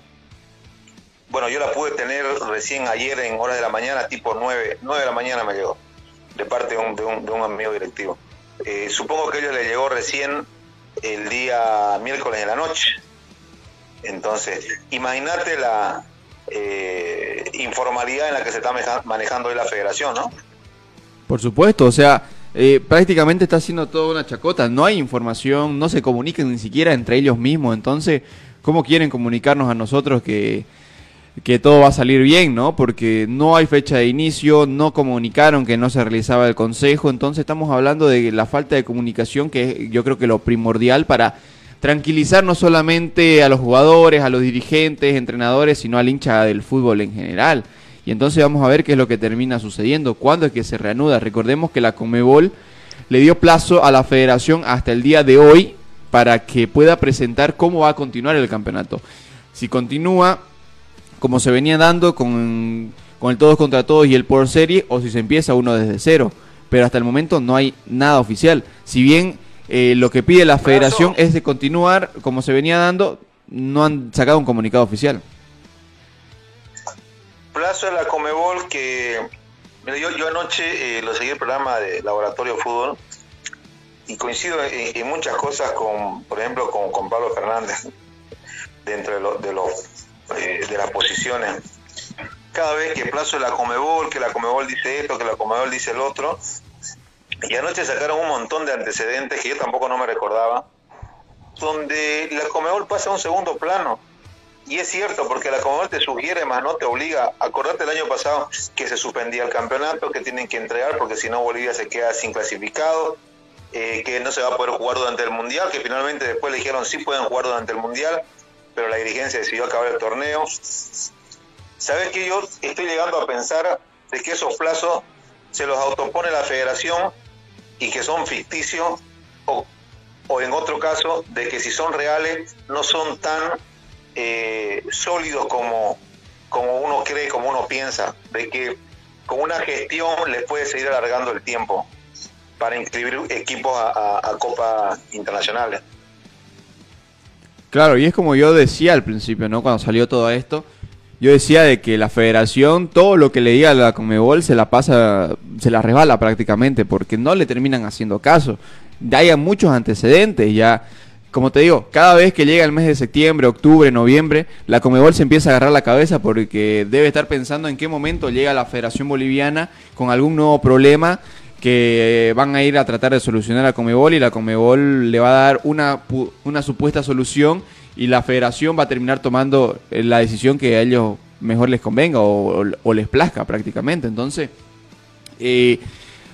bueno, yo la pude tener recién ayer en horas de la mañana, tipo 9, 9 de la mañana me llegó, de parte de un, de un, de amigo directivo. Eh, supongo que a ellos les llegó recién el día miércoles en la noche. Entonces, imagínate la eh, informalidad en la que se está manejando hoy la federación, ¿no? Por supuesto, o sea, eh, prácticamente está haciendo toda una chacota, no hay información, no se comunican ni siquiera entre ellos mismos, entonces, ¿cómo quieren comunicarnos a nosotros que que todo va a salir bien, ¿no? Porque no hay fecha de inicio, no comunicaron que no se realizaba el consejo, entonces estamos hablando de la falta de comunicación que yo creo que lo primordial para tranquilizar no solamente a los jugadores, a los dirigentes, entrenadores, sino al hincha del fútbol en general. Y entonces vamos a ver qué es lo que termina sucediendo, cuándo es que se reanuda. Recordemos que la Comebol le dio plazo a la federación hasta el día de hoy para que pueda presentar cómo va a continuar el campeonato. Si continúa como se venía dando con, con el todos contra todos y el por serie, o si se empieza uno desde cero. Pero hasta el momento no hay nada oficial. Si bien eh, lo que pide la federación es de continuar como se venía dando, no han sacado un comunicado oficial. Plazo de la Comebol que mira, yo, yo anoche eh, lo seguí el programa de Laboratorio Fútbol y coincido en, en muchas cosas con, por ejemplo, con, con Pablo Fernández dentro de, lo- de los eh, de las posiciones. Cada vez que plazo de la Comebol, que la Comebol dice esto, que la Comebol dice el otro, y anoche sacaron un montón de antecedentes que yo tampoco no me recordaba, donde la Comebol pasa a un segundo plano. Y es cierto, porque la Comebol te sugiere, más no te obliga. Acordate el año pasado que se suspendía el campeonato, que tienen que entregar, porque si no Bolivia se queda sin clasificado, eh, que no se va a poder jugar durante el Mundial, que finalmente después le dijeron sí pueden jugar durante el Mundial, pero la dirigencia decidió acabar el torneo. ¿Sabes que Yo estoy llegando a pensar de que esos plazos se los autopone la federación y que son ficticios, o, o en otro caso, de que si son reales, no son tan eh, sólidos como, como uno cree, como uno piensa, de que con una gestión les puede seguir alargando el tiempo para inscribir equipos a, a, a Copa Internacionales. Claro, y es como yo decía al principio, ¿no? Cuando salió todo esto, yo decía de que la federación, todo lo que le diga a la Comebol se la pasa, se la resbala prácticamente, porque no le terminan haciendo caso. Ya hay muchos antecedentes, ya, como te digo, cada vez que llega el mes de septiembre, octubre, noviembre, la Comebol se empieza a agarrar la cabeza porque debe estar pensando en qué momento llega la Federación Boliviana con algún nuevo problema que van a ir a tratar de solucionar a Comebol y la Comebol le va a dar una, una supuesta solución y la federación va a terminar tomando eh, la decisión que a ellos mejor les convenga o, o- o les plazca prácticamente. Entonces, eh,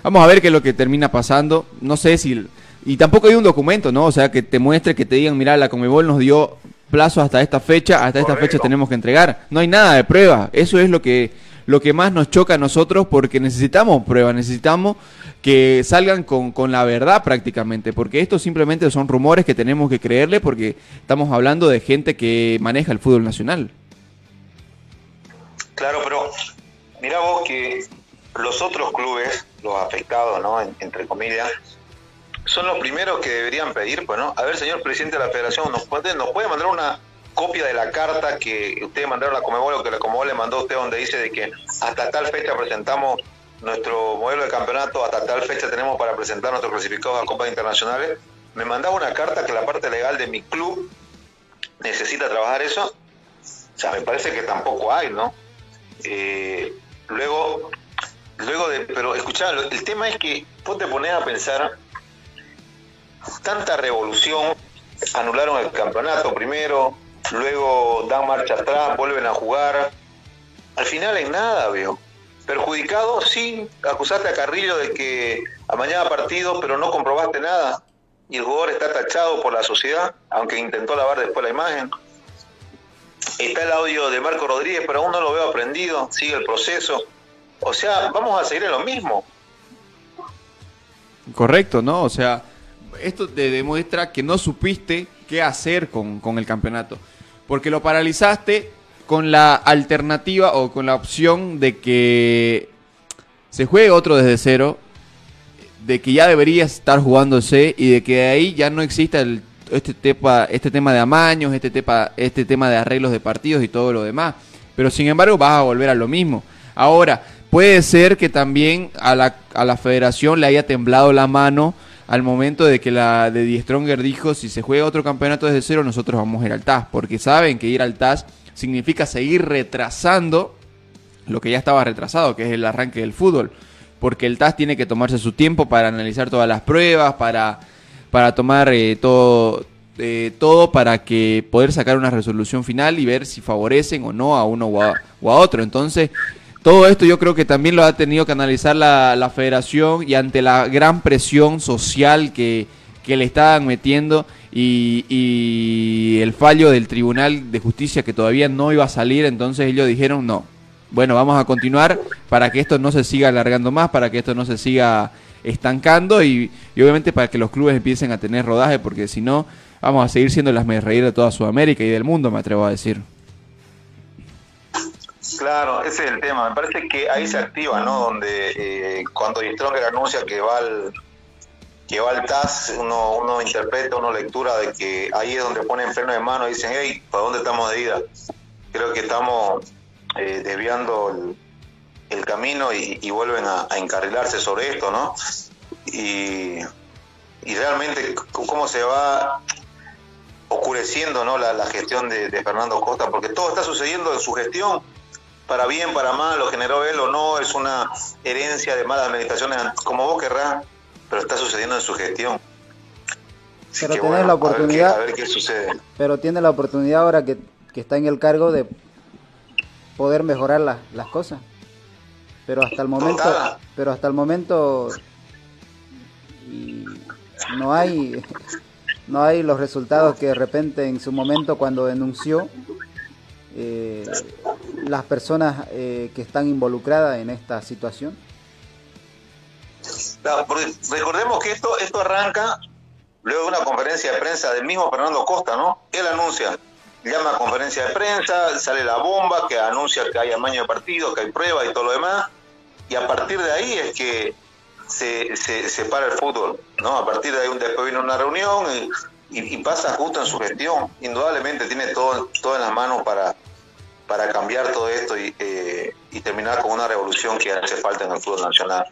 vamos a ver qué es lo que termina pasando. No sé si... Y tampoco hay un documento, ¿no? O sea, que te muestre, que te digan, mira, la Comebol nos dio plazo hasta esta fecha, hasta esta Correcto. fecha tenemos que entregar. No hay nada de prueba. Eso es lo que, lo que más nos choca a nosotros porque necesitamos pruebas, necesitamos que salgan con, con la verdad prácticamente, porque estos simplemente son rumores que tenemos que creerle porque estamos hablando de gente que maneja el fútbol nacional. Claro, pero mira vos que los otros clubes, los afectados, ¿no? En- entre comillas, son los primeros que deberían pedir, pues, ¿no? A ver, señor presidente de la federación, ¿nos puede, nos puede mandar una copia de la carta que ustedes mandaron a la Comebol o que la Comebol le mandó a usted donde dice de que hasta tal fecha presentamos nuestro modelo de campeonato, hasta tal fecha tenemos para presentar nuestros clasificados a Copas Internacionales? Me mandaba una carta que la parte legal de mi club necesita trabajar eso. O sea, me parece que tampoco hay, ¿no? Eh, luego, luego de, pero escuchá, el tema es que vos te pones a pensar, tanta revolución, anularon el campeonato primero, luego dan marcha atrás, vuelven a jugar, al final en nada, veo. Perjudicado, sí, acusaste a Carrillo de que amañaba partido, pero no comprobaste nada. Y el jugador está tachado por la sociedad, aunque intentó lavar después la imagen. Está el audio de Marco Rodríguez, pero aún no lo veo aprendido, sigue el proceso. O sea, vamos a seguir en lo mismo. Correcto, ¿no? O sea, esto te demuestra que no supiste qué hacer con, con el campeonato. Porque lo paralizaste con la alternativa o con la opción de que se juegue otro desde cero, de que ya debería estar jugándose y de que de ahí ya no exista el, este, tema, este tema de amaños, este tema, este tema de arreglos de partidos y todo lo demás. Pero sin embargo vas a volver a lo mismo. Ahora, puede ser que también a la federación le haya temblado la mano al momento de que la de Die Stronger dijo si se juega otro campeonato desde cero nosotros vamos a ir al TAS, porque saben que ir al TAS significa seguir retrasando lo que ya estaba retrasado, que es el arranque del fútbol, porque el TAS tiene que tomarse su tiempo para analizar todas las pruebas, para, para tomar eh, todo, eh, todo para que poder sacar una resolución final y ver si favorecen o no a uno o a, o a otro. Entonces, todo esto yo creo que también lo ha tenido que analizar la, la federación y ante la gran presión social que, que le estaban metiendo y, el fallo del Tribunal de Justicia que todavía no iba a salir, entonces ellos dijeron no. Bueno, vamos a continuar para que esto no se siga alargando más, para que esto no se siga estancando y, y obviamente para que los clubes empiecen a tener rodaje, porque si no, vamos a seguir siendo las reír de toda Sudamérica y del mundo, me atrevo a decir. Claro, ese es el tema. Me parece que ahí se activa, ¿no? Donde eh, cuando Stronger anuncia que va al que va al TAS, uno, uno interpreta, uno lectura de que ahí es donde ponen freno de mano y dicen, hey, ¿para dónde estamos de ida? Creo que estamos eh, desviando el, camino y, vuelven a, encarrilarse sobre esto, ¿no? Y, realmente cómo se va oscureciendo ¿no? la, la gestión de, de Fernando Costa, porque todo está sucediendo en su gestión, para bien, para mal, lo generó él o no, es una herencia de malas administraciones, como vos querrás, pero está sucediendo en su gestión. Así Pero que, tenés la a ver qué- oportunidad- A ver, qué, sucede. pero tiene la oportunidad ahora que, que está en el cargo de poder mejorar las- las cosas. Pero hasta el momento, Total. pero hasta el momento y no hay no hay los resultados que de repente en su momento cuando denunció eh, las personas eh, que están involucradas en esta situación. Recordemos que esto, esto arranca luego de una conferencia de prensa del mismo Fernando Costa, ¿no? Él anuncia, llama a conferencia de prensa, sale la bomba que anuncia que hay amaño de partido, que hay pruebas y todo lo demás, y a partir de ahí es que se, se, se para el fútbol, ¿no? A partir de ahí un- después viene una reunión y, y- pasa justo en su gestión. Indudablemente tiene todo, todo en las manos para, para cambiar todo esto y, eh, y terminar con una revolución que hace falta en el fútbol nacional.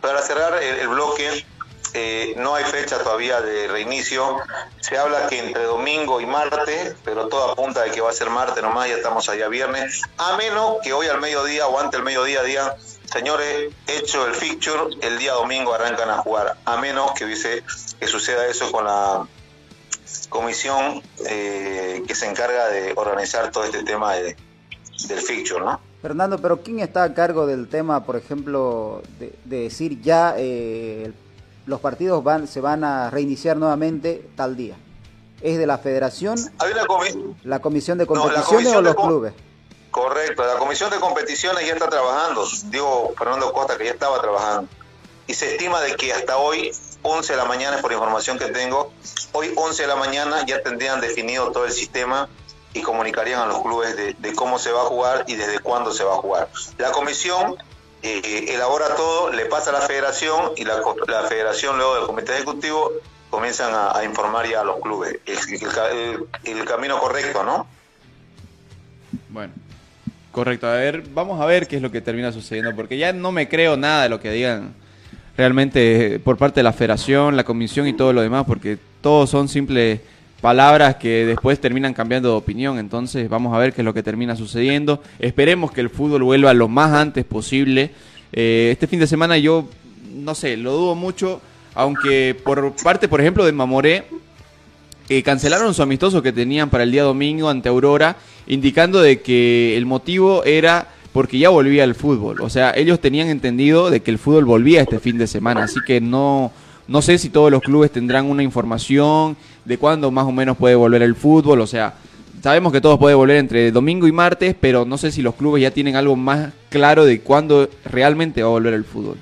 Para cerrar el, bloque, eh, no hay fecha todavía de reinicio. Se habla que entre domingo y martes, pero todo apunta de que va a ser martes nomás, ya estamos allá viernes. A menos que hoy al mediodía o antes del mediodía digan, señores, hecho el fixture, el día domingo arrancan a jugar. A menos que hubiese que suceda eso con la comisión eh, que se encarga de organizar todo este tema de- del fixture, ¿no? Fernando, pero ¿quién está a cargo del tema, por ejemplo, de, de decir ya eh, los partidos van se van a reiniciar nuevamente tal día? ¿Es de la federación, Hay una comisión. la comisión de No, competiciones comisión o los com- clubes? Correcto, la comisión de competiciones ya está trabajando. Digo, Fernando Costa que ya estaba trabajando. Y se estima de que hasta hoy, 11 de la mañana, por información que tengo, hoy 11 de la mañana ya tendrían definido todo el sistema y comunicarían a los clubes de, cómo se va a jugar y desde cuándo se va a jugar. La comisión eh, elabora todo, le pasa a la federación y la, federación luego del comité ejecutivo comienzan a, informar ya a los clubes. El camino correcto, ¿no? Bueno, correcto. A ver, vamos a ver qué es lo que termina sucediendo, porque ya no me creo nada de lo que digan realmente por parte de la federación, la comisión y todo lo demás, porque todos son simples palabras que después terminan cambiando de opinión. Entonces, vamos a ver qué es lo que termina sucediendo. Esperemos que el fútbol vuelva lo más antes posible. Eh, este fin de semana yo, no sé, lo dudo mucho, aunque por parte, por ejemplo, de Mamoré, eh, cancelaron su amistoso que tenían para el día domingo ante Aurora, indicando de que el motivo era porque ya volvía el fútbol. O sea, ellos tenían entendido de que el fútbol volvía este fin de semana, así que no, no sé si todos los clubes tendrán una información de cuándo más o menos puede volver el fútbol. O sea, sabemos que todo puede volver entre domingo y martes, pero no sé si los clubes ya tienen algo más claro de cuándo realmente va a volver el fútbol.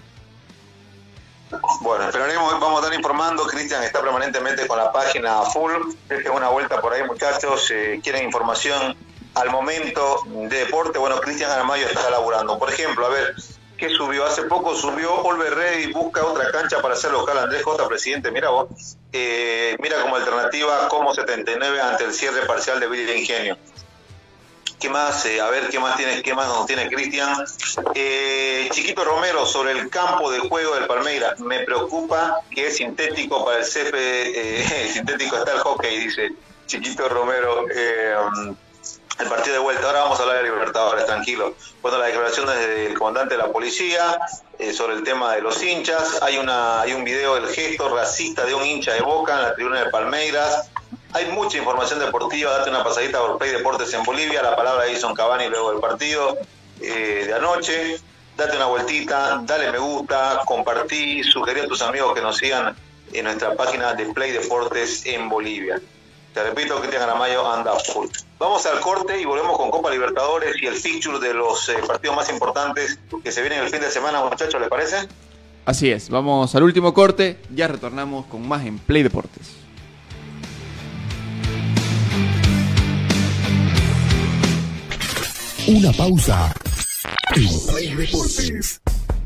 Bueno, esperaremos, vamos a estar informando. Cristian está permanentemente con la página full. Dejen una vuelta por ahí, muchachos. Eh, quieren información al momento de deporte. Bueno, Cristian Aramayo está laburando. Por ejemplo, a ver, ¿qué subió? Hace poco subió Olver Ready, busca otra cancha para hacer local. Andrés J, presidente, mira vos. Eh, mira como alternativa como 79 ante el cierre parcial de Villa Ingenio. ¿Qué más? Eh, a ver, ¿qué más tiene, qué más nos tiene Cristian? Eh, Chiquito Romero, sobre el campo de juego del Palmeiras. Me preocupa que es sintético para el CP. eh, (laughs) sintético está el hockey, dice Chiquito Romero. El partido de vuelta. Ahora vamos a hablar de Libertadores, tranquilo. Bueno, la declaración del comandante de la policía eh, sobre el tema de los hinchas. Hay una hay un video del gesto racista de un hincha de Boca en la tribuna de Palmeiras. Hay mucha información deportiva, date una pasadita por Play Deportes en Bolivia, la palabra de Edison Cavani luego del partido eh, de anoche. Date una vueltita, dale me gusta, compartí, sugerí a tus amigos que nos sigan en nuestra página de Play Deportes en Bolivia. Te repito, Cristian Aramayo anda full. Vamos al corte y volvemos con Copa Libertadores y el fixture de los eh, partidos más importantes que se vienen el fin de semana, muchachos, ¿les parece? Así es, vamos al último corte, ya retornamos con más en Play Deportes. Una pausa. En Play Deportes.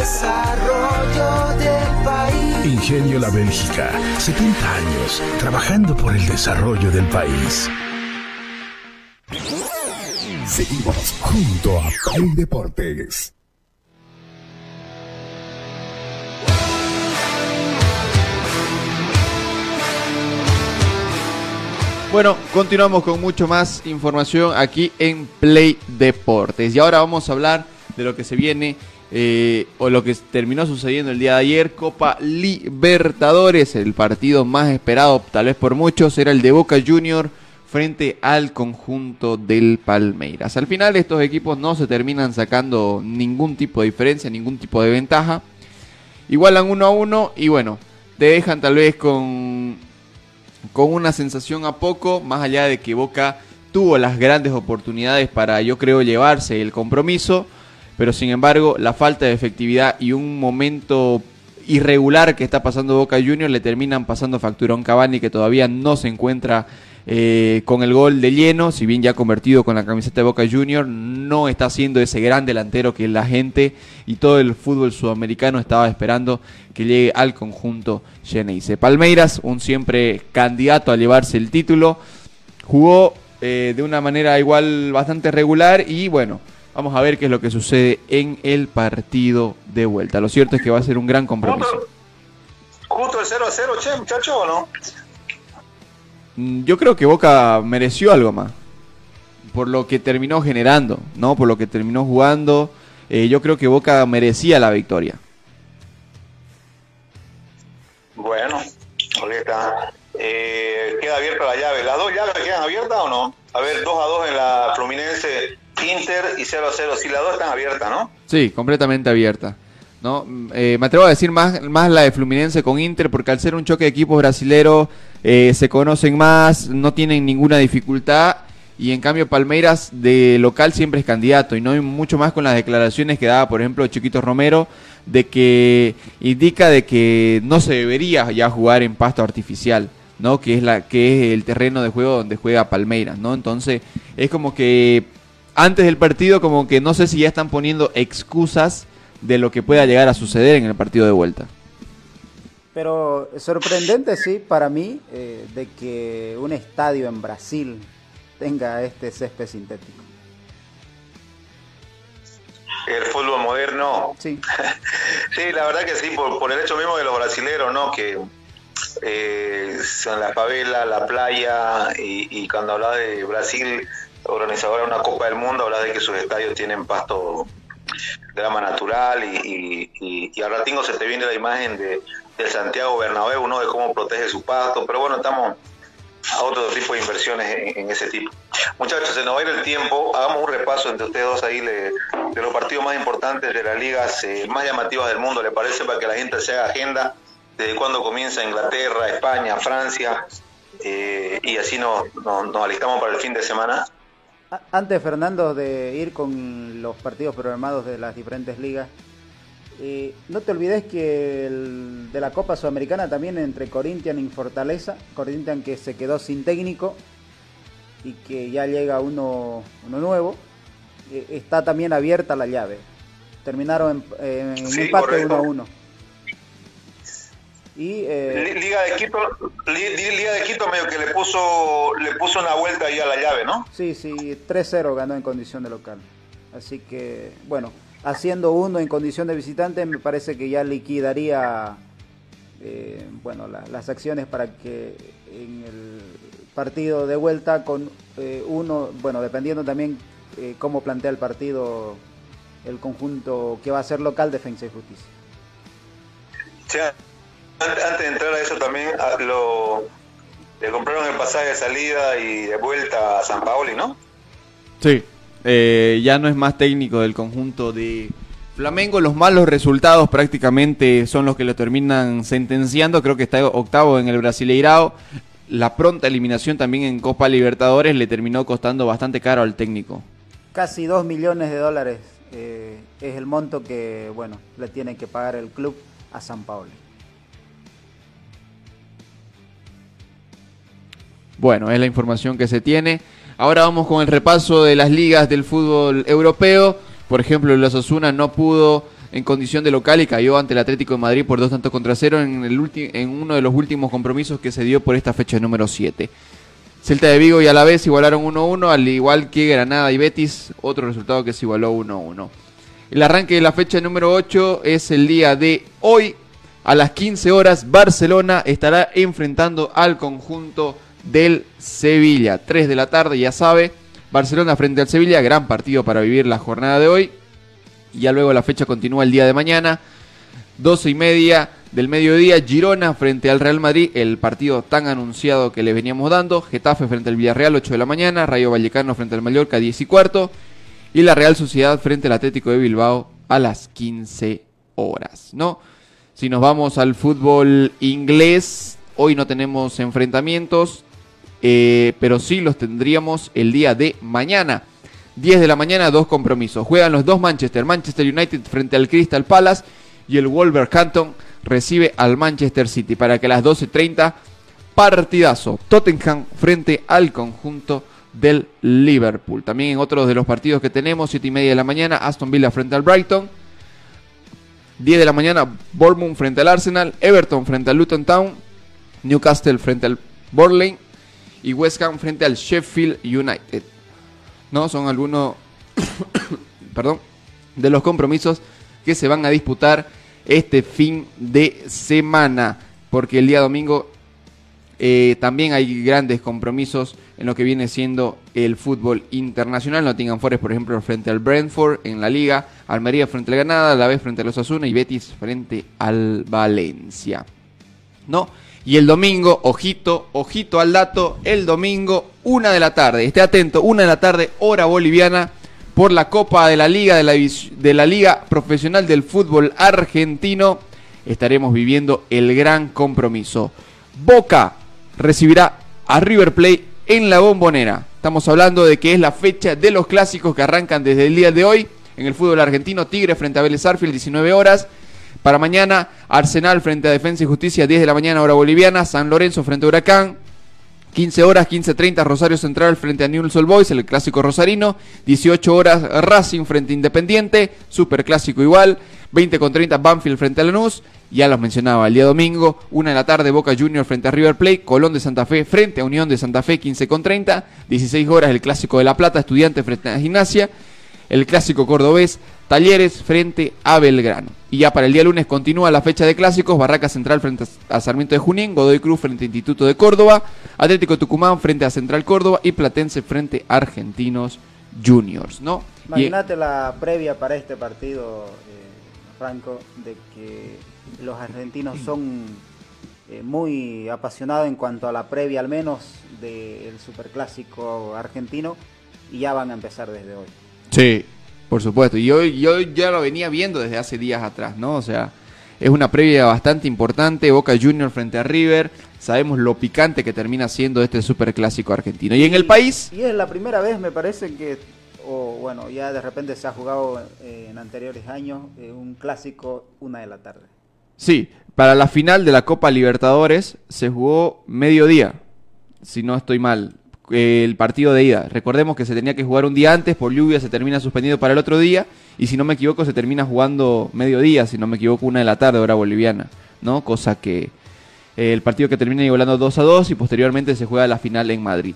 desarrollo del país. Ingenio La Bélgica, 70 años trabajando por el desarrollo del país. Seguimos junto a Play Deportes. Bueno, continuamos con mucho más información aquí en Play Deportes. Y ahora vamos a hablar de lo que se viene eh, o lo que terminó sucediendo el día de ayer. Copa Libertadores, el partido más esperado tal vez por muchos, era el de Boca Junior frente al conjunto del Palmeiras. Al final estos equipos no se terminan sacando ningún tipo de diferencia, ningún tipo de ventaja. Igualan uno a uno y bueno, te dejan tal vez con con una sensación a poco, más allá de que Boca tuvo las grandes oportunidades para, yo creo, llevarse el compromiso, pero sin embargo la falta de efectividad y un momento irregular que está pasando Boca Juniors le terminan pasando factura a un Cavani que todavía no se encuentra eh, con el gol de lleno, si bien ya convertido con la camiseta de Boca Juniors, no está siendo ese gran delantero que la gente y todo el fútbol sudamericano estaba esperando que llegue al conjunto Geneise. Palmeiras, un siempre candidato a llevarse el título, jugó eh, de una manera igual bastante regular y bueno, vamos a ver qué es lo que sucede en el partido de vuelta. Lo cierto es que va a ser un gran compromiso. Justo el 0 a 0, che, muchacho, ¿o no? Mm, Yo creo que Boca mereció algo más. Por lo que terminó generando, ¿no? Por lo que terminó jugando. Eh, yo creo que Boca merecía la victoria. Bueno, ahí está. Eh, queda abierta la llave. ¿Las dos llaves quedan abiertas o no? A ver, 2 a 2 en la Fluminense Inter y 0 a 0. Sí, las dos están abiertas, ¿no? Sí, completamente abierta. ¿no? Eh, me atrevo a decir más, más la de Fluminense con Inter, porque al ser un choque de equipos brasileros eh, se conocen más, no tienen ninguna dificultad. Y en cambio Palmeiras de local siempre es candidato y no hay mucho más con las declaraciones que daba, por ejemplo, Chiquito Romero, de que indica de que no se debería ya jugar en pasto artificial, ¿no? Que es la que es el terreno de juego donde juega Palmeiras, ¿no? Entonces, es como que antes del partido como que no sé si ya están poniendo excusas de lo que pueda llegar a suceder en el partido de vuelta. Pero sorprendente, sí, para mí, eh, de que un estadio en Brasil tenga este césped sintético. El fútbol moderno. Sí. (laughs) Sí, la verdad que sí, por, por el hecho mismo de los brasileros, ¿no? Que eh, son la favela, la playa, y, y cuando hablas de Brasil, organizadora de una Copa del Mundo, hablas de que sus estadios tienen pasto de grama natural y, y, y, ratingo se te viene la imagen de, del Santiago Bernabéu, ¿no? De cómo protege su pasto, pero bueno, estamos a otro tipo de inversiones en, ese tipo. Muchachos, se nos va a ir el tiempo, hagamos un repaso entre ustedes dos ahí de los partidos más importantes de las ligas eh, más llamativas del mundo, ¿le parece? Para que la gente se haga agenda desde cuándo comienza Inglaterra, España, Francia, eh, y así nos, nos, nos alistamos para el fin de semana. Antes, Fernando, de ir con los partidos programados de las diferentes ligas, eh, no te olvides que el de la Copa Sudamericana también entre Corinthians y Fortaleza, Corinthians que se quedó sin técnico y que ya llega uno, uno nuevo, eh, está también abierta la llave. Terminaron en, en- en Sí, empate correcto. 1 a 1. Y eh, Li- Liga de Quito, Li- Li- Liga de Quito medio que le puso, le puso una vuelta ahí a la llave, ¿no? Sí, sí, 3-0 ganó en condición de local. Así que, bueno, haciendo uno en condición de visitante, me parece que ya liquidaría eh, bueno, la- las acciones para que en el partido de vuelta con eh, uno, bueno, dependiendo también eh, cómo plantea el partido el conjunto que va a ser local, Defensa y Justicia. An- antes de entrar a eso también a lo, le compraron el pasaje de salida y de vuelta a San Paoli, ¿no? Sí, eh, ya no es más técnico del conjunto de Flamengo. Los malos resultados prácticamente son los que lo terminan sentenciando. Creo que está octavo en el Brasileirao. La pronta eliminación también en Copa Libertadores le terminó costando bastante caro al técnico. Casi 2 millones de dólares eh, es el monto que, bueno, le tiene que pagar el club a San Paolo. Bueno, es la información que se tiene. Ahora vamos con el repaso de las ligas del fútbol europeo. Por ejemplo, el Osasuna no pudo en condición de local y cayó ante el Atlético de Madrid por dos tantos contra cero en, el en uno de los últimos compromisos que se dio por esta fecha número 7. Celta de Vigo y Alavés igualaron 1-1, al igual que Granada y Betis, otro resultado que se igualó 1-1. El arranque de la fecha número 8 es el día de hoy. A las 15 horas, Barcelona estará enfrentando al conjunto del Sevilla. 3 de la tarde, ya sabe. Barcelona frente al Sevilla, gran partido para vivir la jornada de hoy. Y ya luego la fecha continúa el día de mañana. 12 y media del mediodía, Girona frente al Real Madrid, el partido tan anunciado que le veníamos dando. Getafe frente al Villarreal, 8 de la mañana. Rayo Vallecano frente al Mallorca, 10 y cuarto. Y la Real Sociedad frente al Atlético de Bilbao a las 15 horas, ¿no? Si nos vamos al fútbol inglés, hoy no tenemos enfrentamientos, eh, pero sí los tendríamos el día de mañana. 10 de la mañana, dos compromisos. Juegan los dos Manchester. Manchester United frente al Crystal Palace y el Wolverhampton recibe al Manchester City para que a las 12.30 partidazo. Tottenham frente al conjunto del Liverpool. También en otros de los partidos que tenemos, 7 y media de la mañana, Aston Villa frente al Brighton. 10 de la mañana, Bournemouth frente al Arsenal, Everton frente al Luton Town, Newcastle frente al Burnley y West Ham frente al Sheffield United. No, son algunos, (coughs) perdón, de los compromisos que se van a disputar este fin de semana, porque el día domingo eh, también hay grandes compromisos en lo que viene siendo el fútbol internacional. Nottingham Forest, por ejemplo, frente al Brentford en la Liga, Almería frente al Granada, la vez frente a los Asuna y Betis frente al Valencia. ¿No? Y el domingo, ojito, ojito al dato, el domingo, una de la tarde, esté atento, una de la tarde, hora boliviana, por la Copa de la Liga de la, de la Liga Profesional del Fútbol Argentino, estaremos viviendo el gran compromiso. Boca recibirá a River Plate en la bombonera. Estamos hablando de que es la fecha de los clásicos que arrancan desde el día de hoy en el fútbol argentino. Tigre frente a Vélez Arfield, 19 horas. Para mañana, Arsenal frente a Defensa y Justicia, 10 de la mañana, hora boliviana. San Lorenzo frente a Huracán. 15 horas, 15.30 Rosario Central frente a Newell's Old Boys, el clásico rosarino. 18 horas Racing frente a Independiente, super clásico igual. 20 con 30 Banfield frente a Lanús. Ya los mencionaba, el día domingo, 1 de la tarde Boca Junior frente a River Plate, Colón de Santa Fe frente a Unión de Santa Fe, 15 con 30. 16 horas el clásico de La Plata, Estudiante frente a Gimnasia. El clásico cordobés, Talleres frente a Belgrano. Y ya para el día lunes continúa la fecha de clásicos, Barraca Central frente a Sarmiento de Junín, Godoy Cruz frente a Instituto de Córdoba, Atlético Tucumán frente a Central Córdoba y Platense frente a Argentinos Juniors, ¿no? Y- Imagínate la previa para este partido, eh, Franco, de que los argentinos son eh, muy apasionados en cuanto a la previa, al menos del superclásico argentino, y ya van a empezar desde hoy. Sí, por supuesto. Y yo, yo ya lo venía viendo desde hace días atrás, ¿no? O sea, Es una previa bastante importante, Boca Junior frente a River. Sabemos lo picante que termina siendo este superclásico argentino. Y en el país, Y es la primera vez, me parece que, o bueno, ya de repente se ha jugado eh, en anteriores años eh, un clásico una de la tarde. sí, para la final de la Copa Libertadores se jugó mediodía, si no estoy mal, el partido de ida. Recordemos que se tenía que jugar un día antes, por lluvia se termina suspendido para el otro día, y si no me equivoco se termina jugando mediodía, si no me equivoco una de la tarde, hora boliviana, ¿no? Cosa que eh, el partido que termina igualando 2 a 2 y posteriormente se juega la final en Madrid.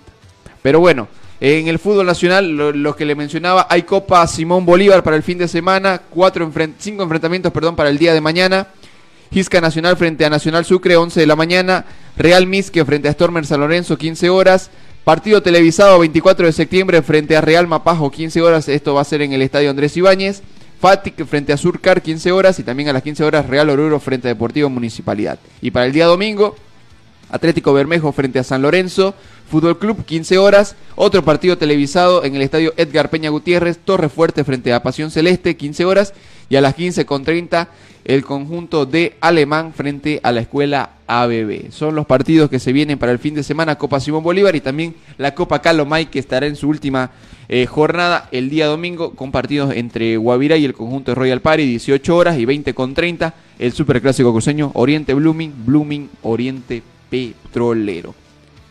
Pero bueno, en el fútbol nacional, lo, que le mencionaba, hay Copa Simón Bolívar para el fin de semana, cuatro enfren- cinco enfrentamientos perdón, para el día de mañana. Gisca Nacional frente a Nacional Sucre, 11 de la mañana. Real Misque frente a Stormer San Lorenzo, 15 horas. Partido televisado 24 de septiembre frente a Real Mapajo, 15 horas. Esto va a ser en el estadio Andrés Ibáñez. Fatic frente a Surcar, 15 horas. Y también a las 15 horas Real Oruro frente a Deportivo Municipalidad. Y para el día domingo, Atlético Bermejo frente a San Lorenzo, Fútbol Club 15 horas, otro partido televisado en el estadio Edgar Peña Gutiérrez, Torre Fuerte frente a Pasión Celeste 15 horas y a las 15 con 30 el conjunto de Alemán frente a la escuela ABB. Son los partidos que se vienen para el fin de semana, Copa Simón Bolívar y también la Copa Calomay que estará en su última eh, jornada el día domingo con partidos entre Guavirá y el conjunto de Royal Party 18 horas y 20 con 30 el superclásico cruceño Oriente Blooming, Blooming Oriente Petrolero.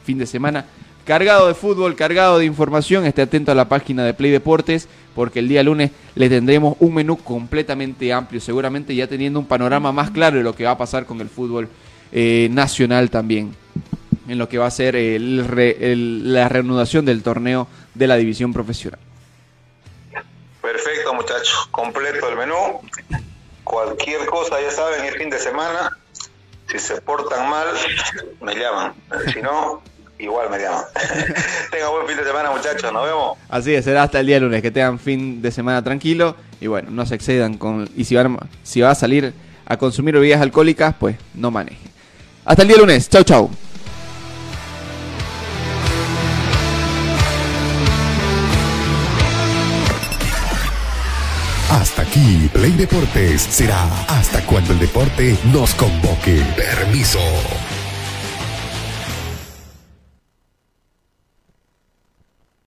Fin de semana cargado de fútbol, cargado de información. Esté atento a la página de Play Deportes porque el día lunes le tendremos un menú completamente amplio, seguramente ya teniendo un panorama más claro de lo que va a pasar con el fútbol eh, nacional también, en lo que va a ser la reanudación del torneo de la división profesional. Perfecto, muchachos. Completo el menú. Cualquier cosa, ya saben, es fin de semana. Si se portan mal, me llaman. Si no, igual me llaman. (laughs) Tengan buen fin de semana, muchachos. Nos vemos. Así es, será hasta el día lunes, que tengan fin de semana tranquilo y bueno, no se excedan con y si van si va a salir a consumir bebidas alcohólicas, pues no maneje. Hasta el día lunes. Chau, chau. Hasta aquí, Play Deportes será hasta cuando el deporte nos convoque. Permiso.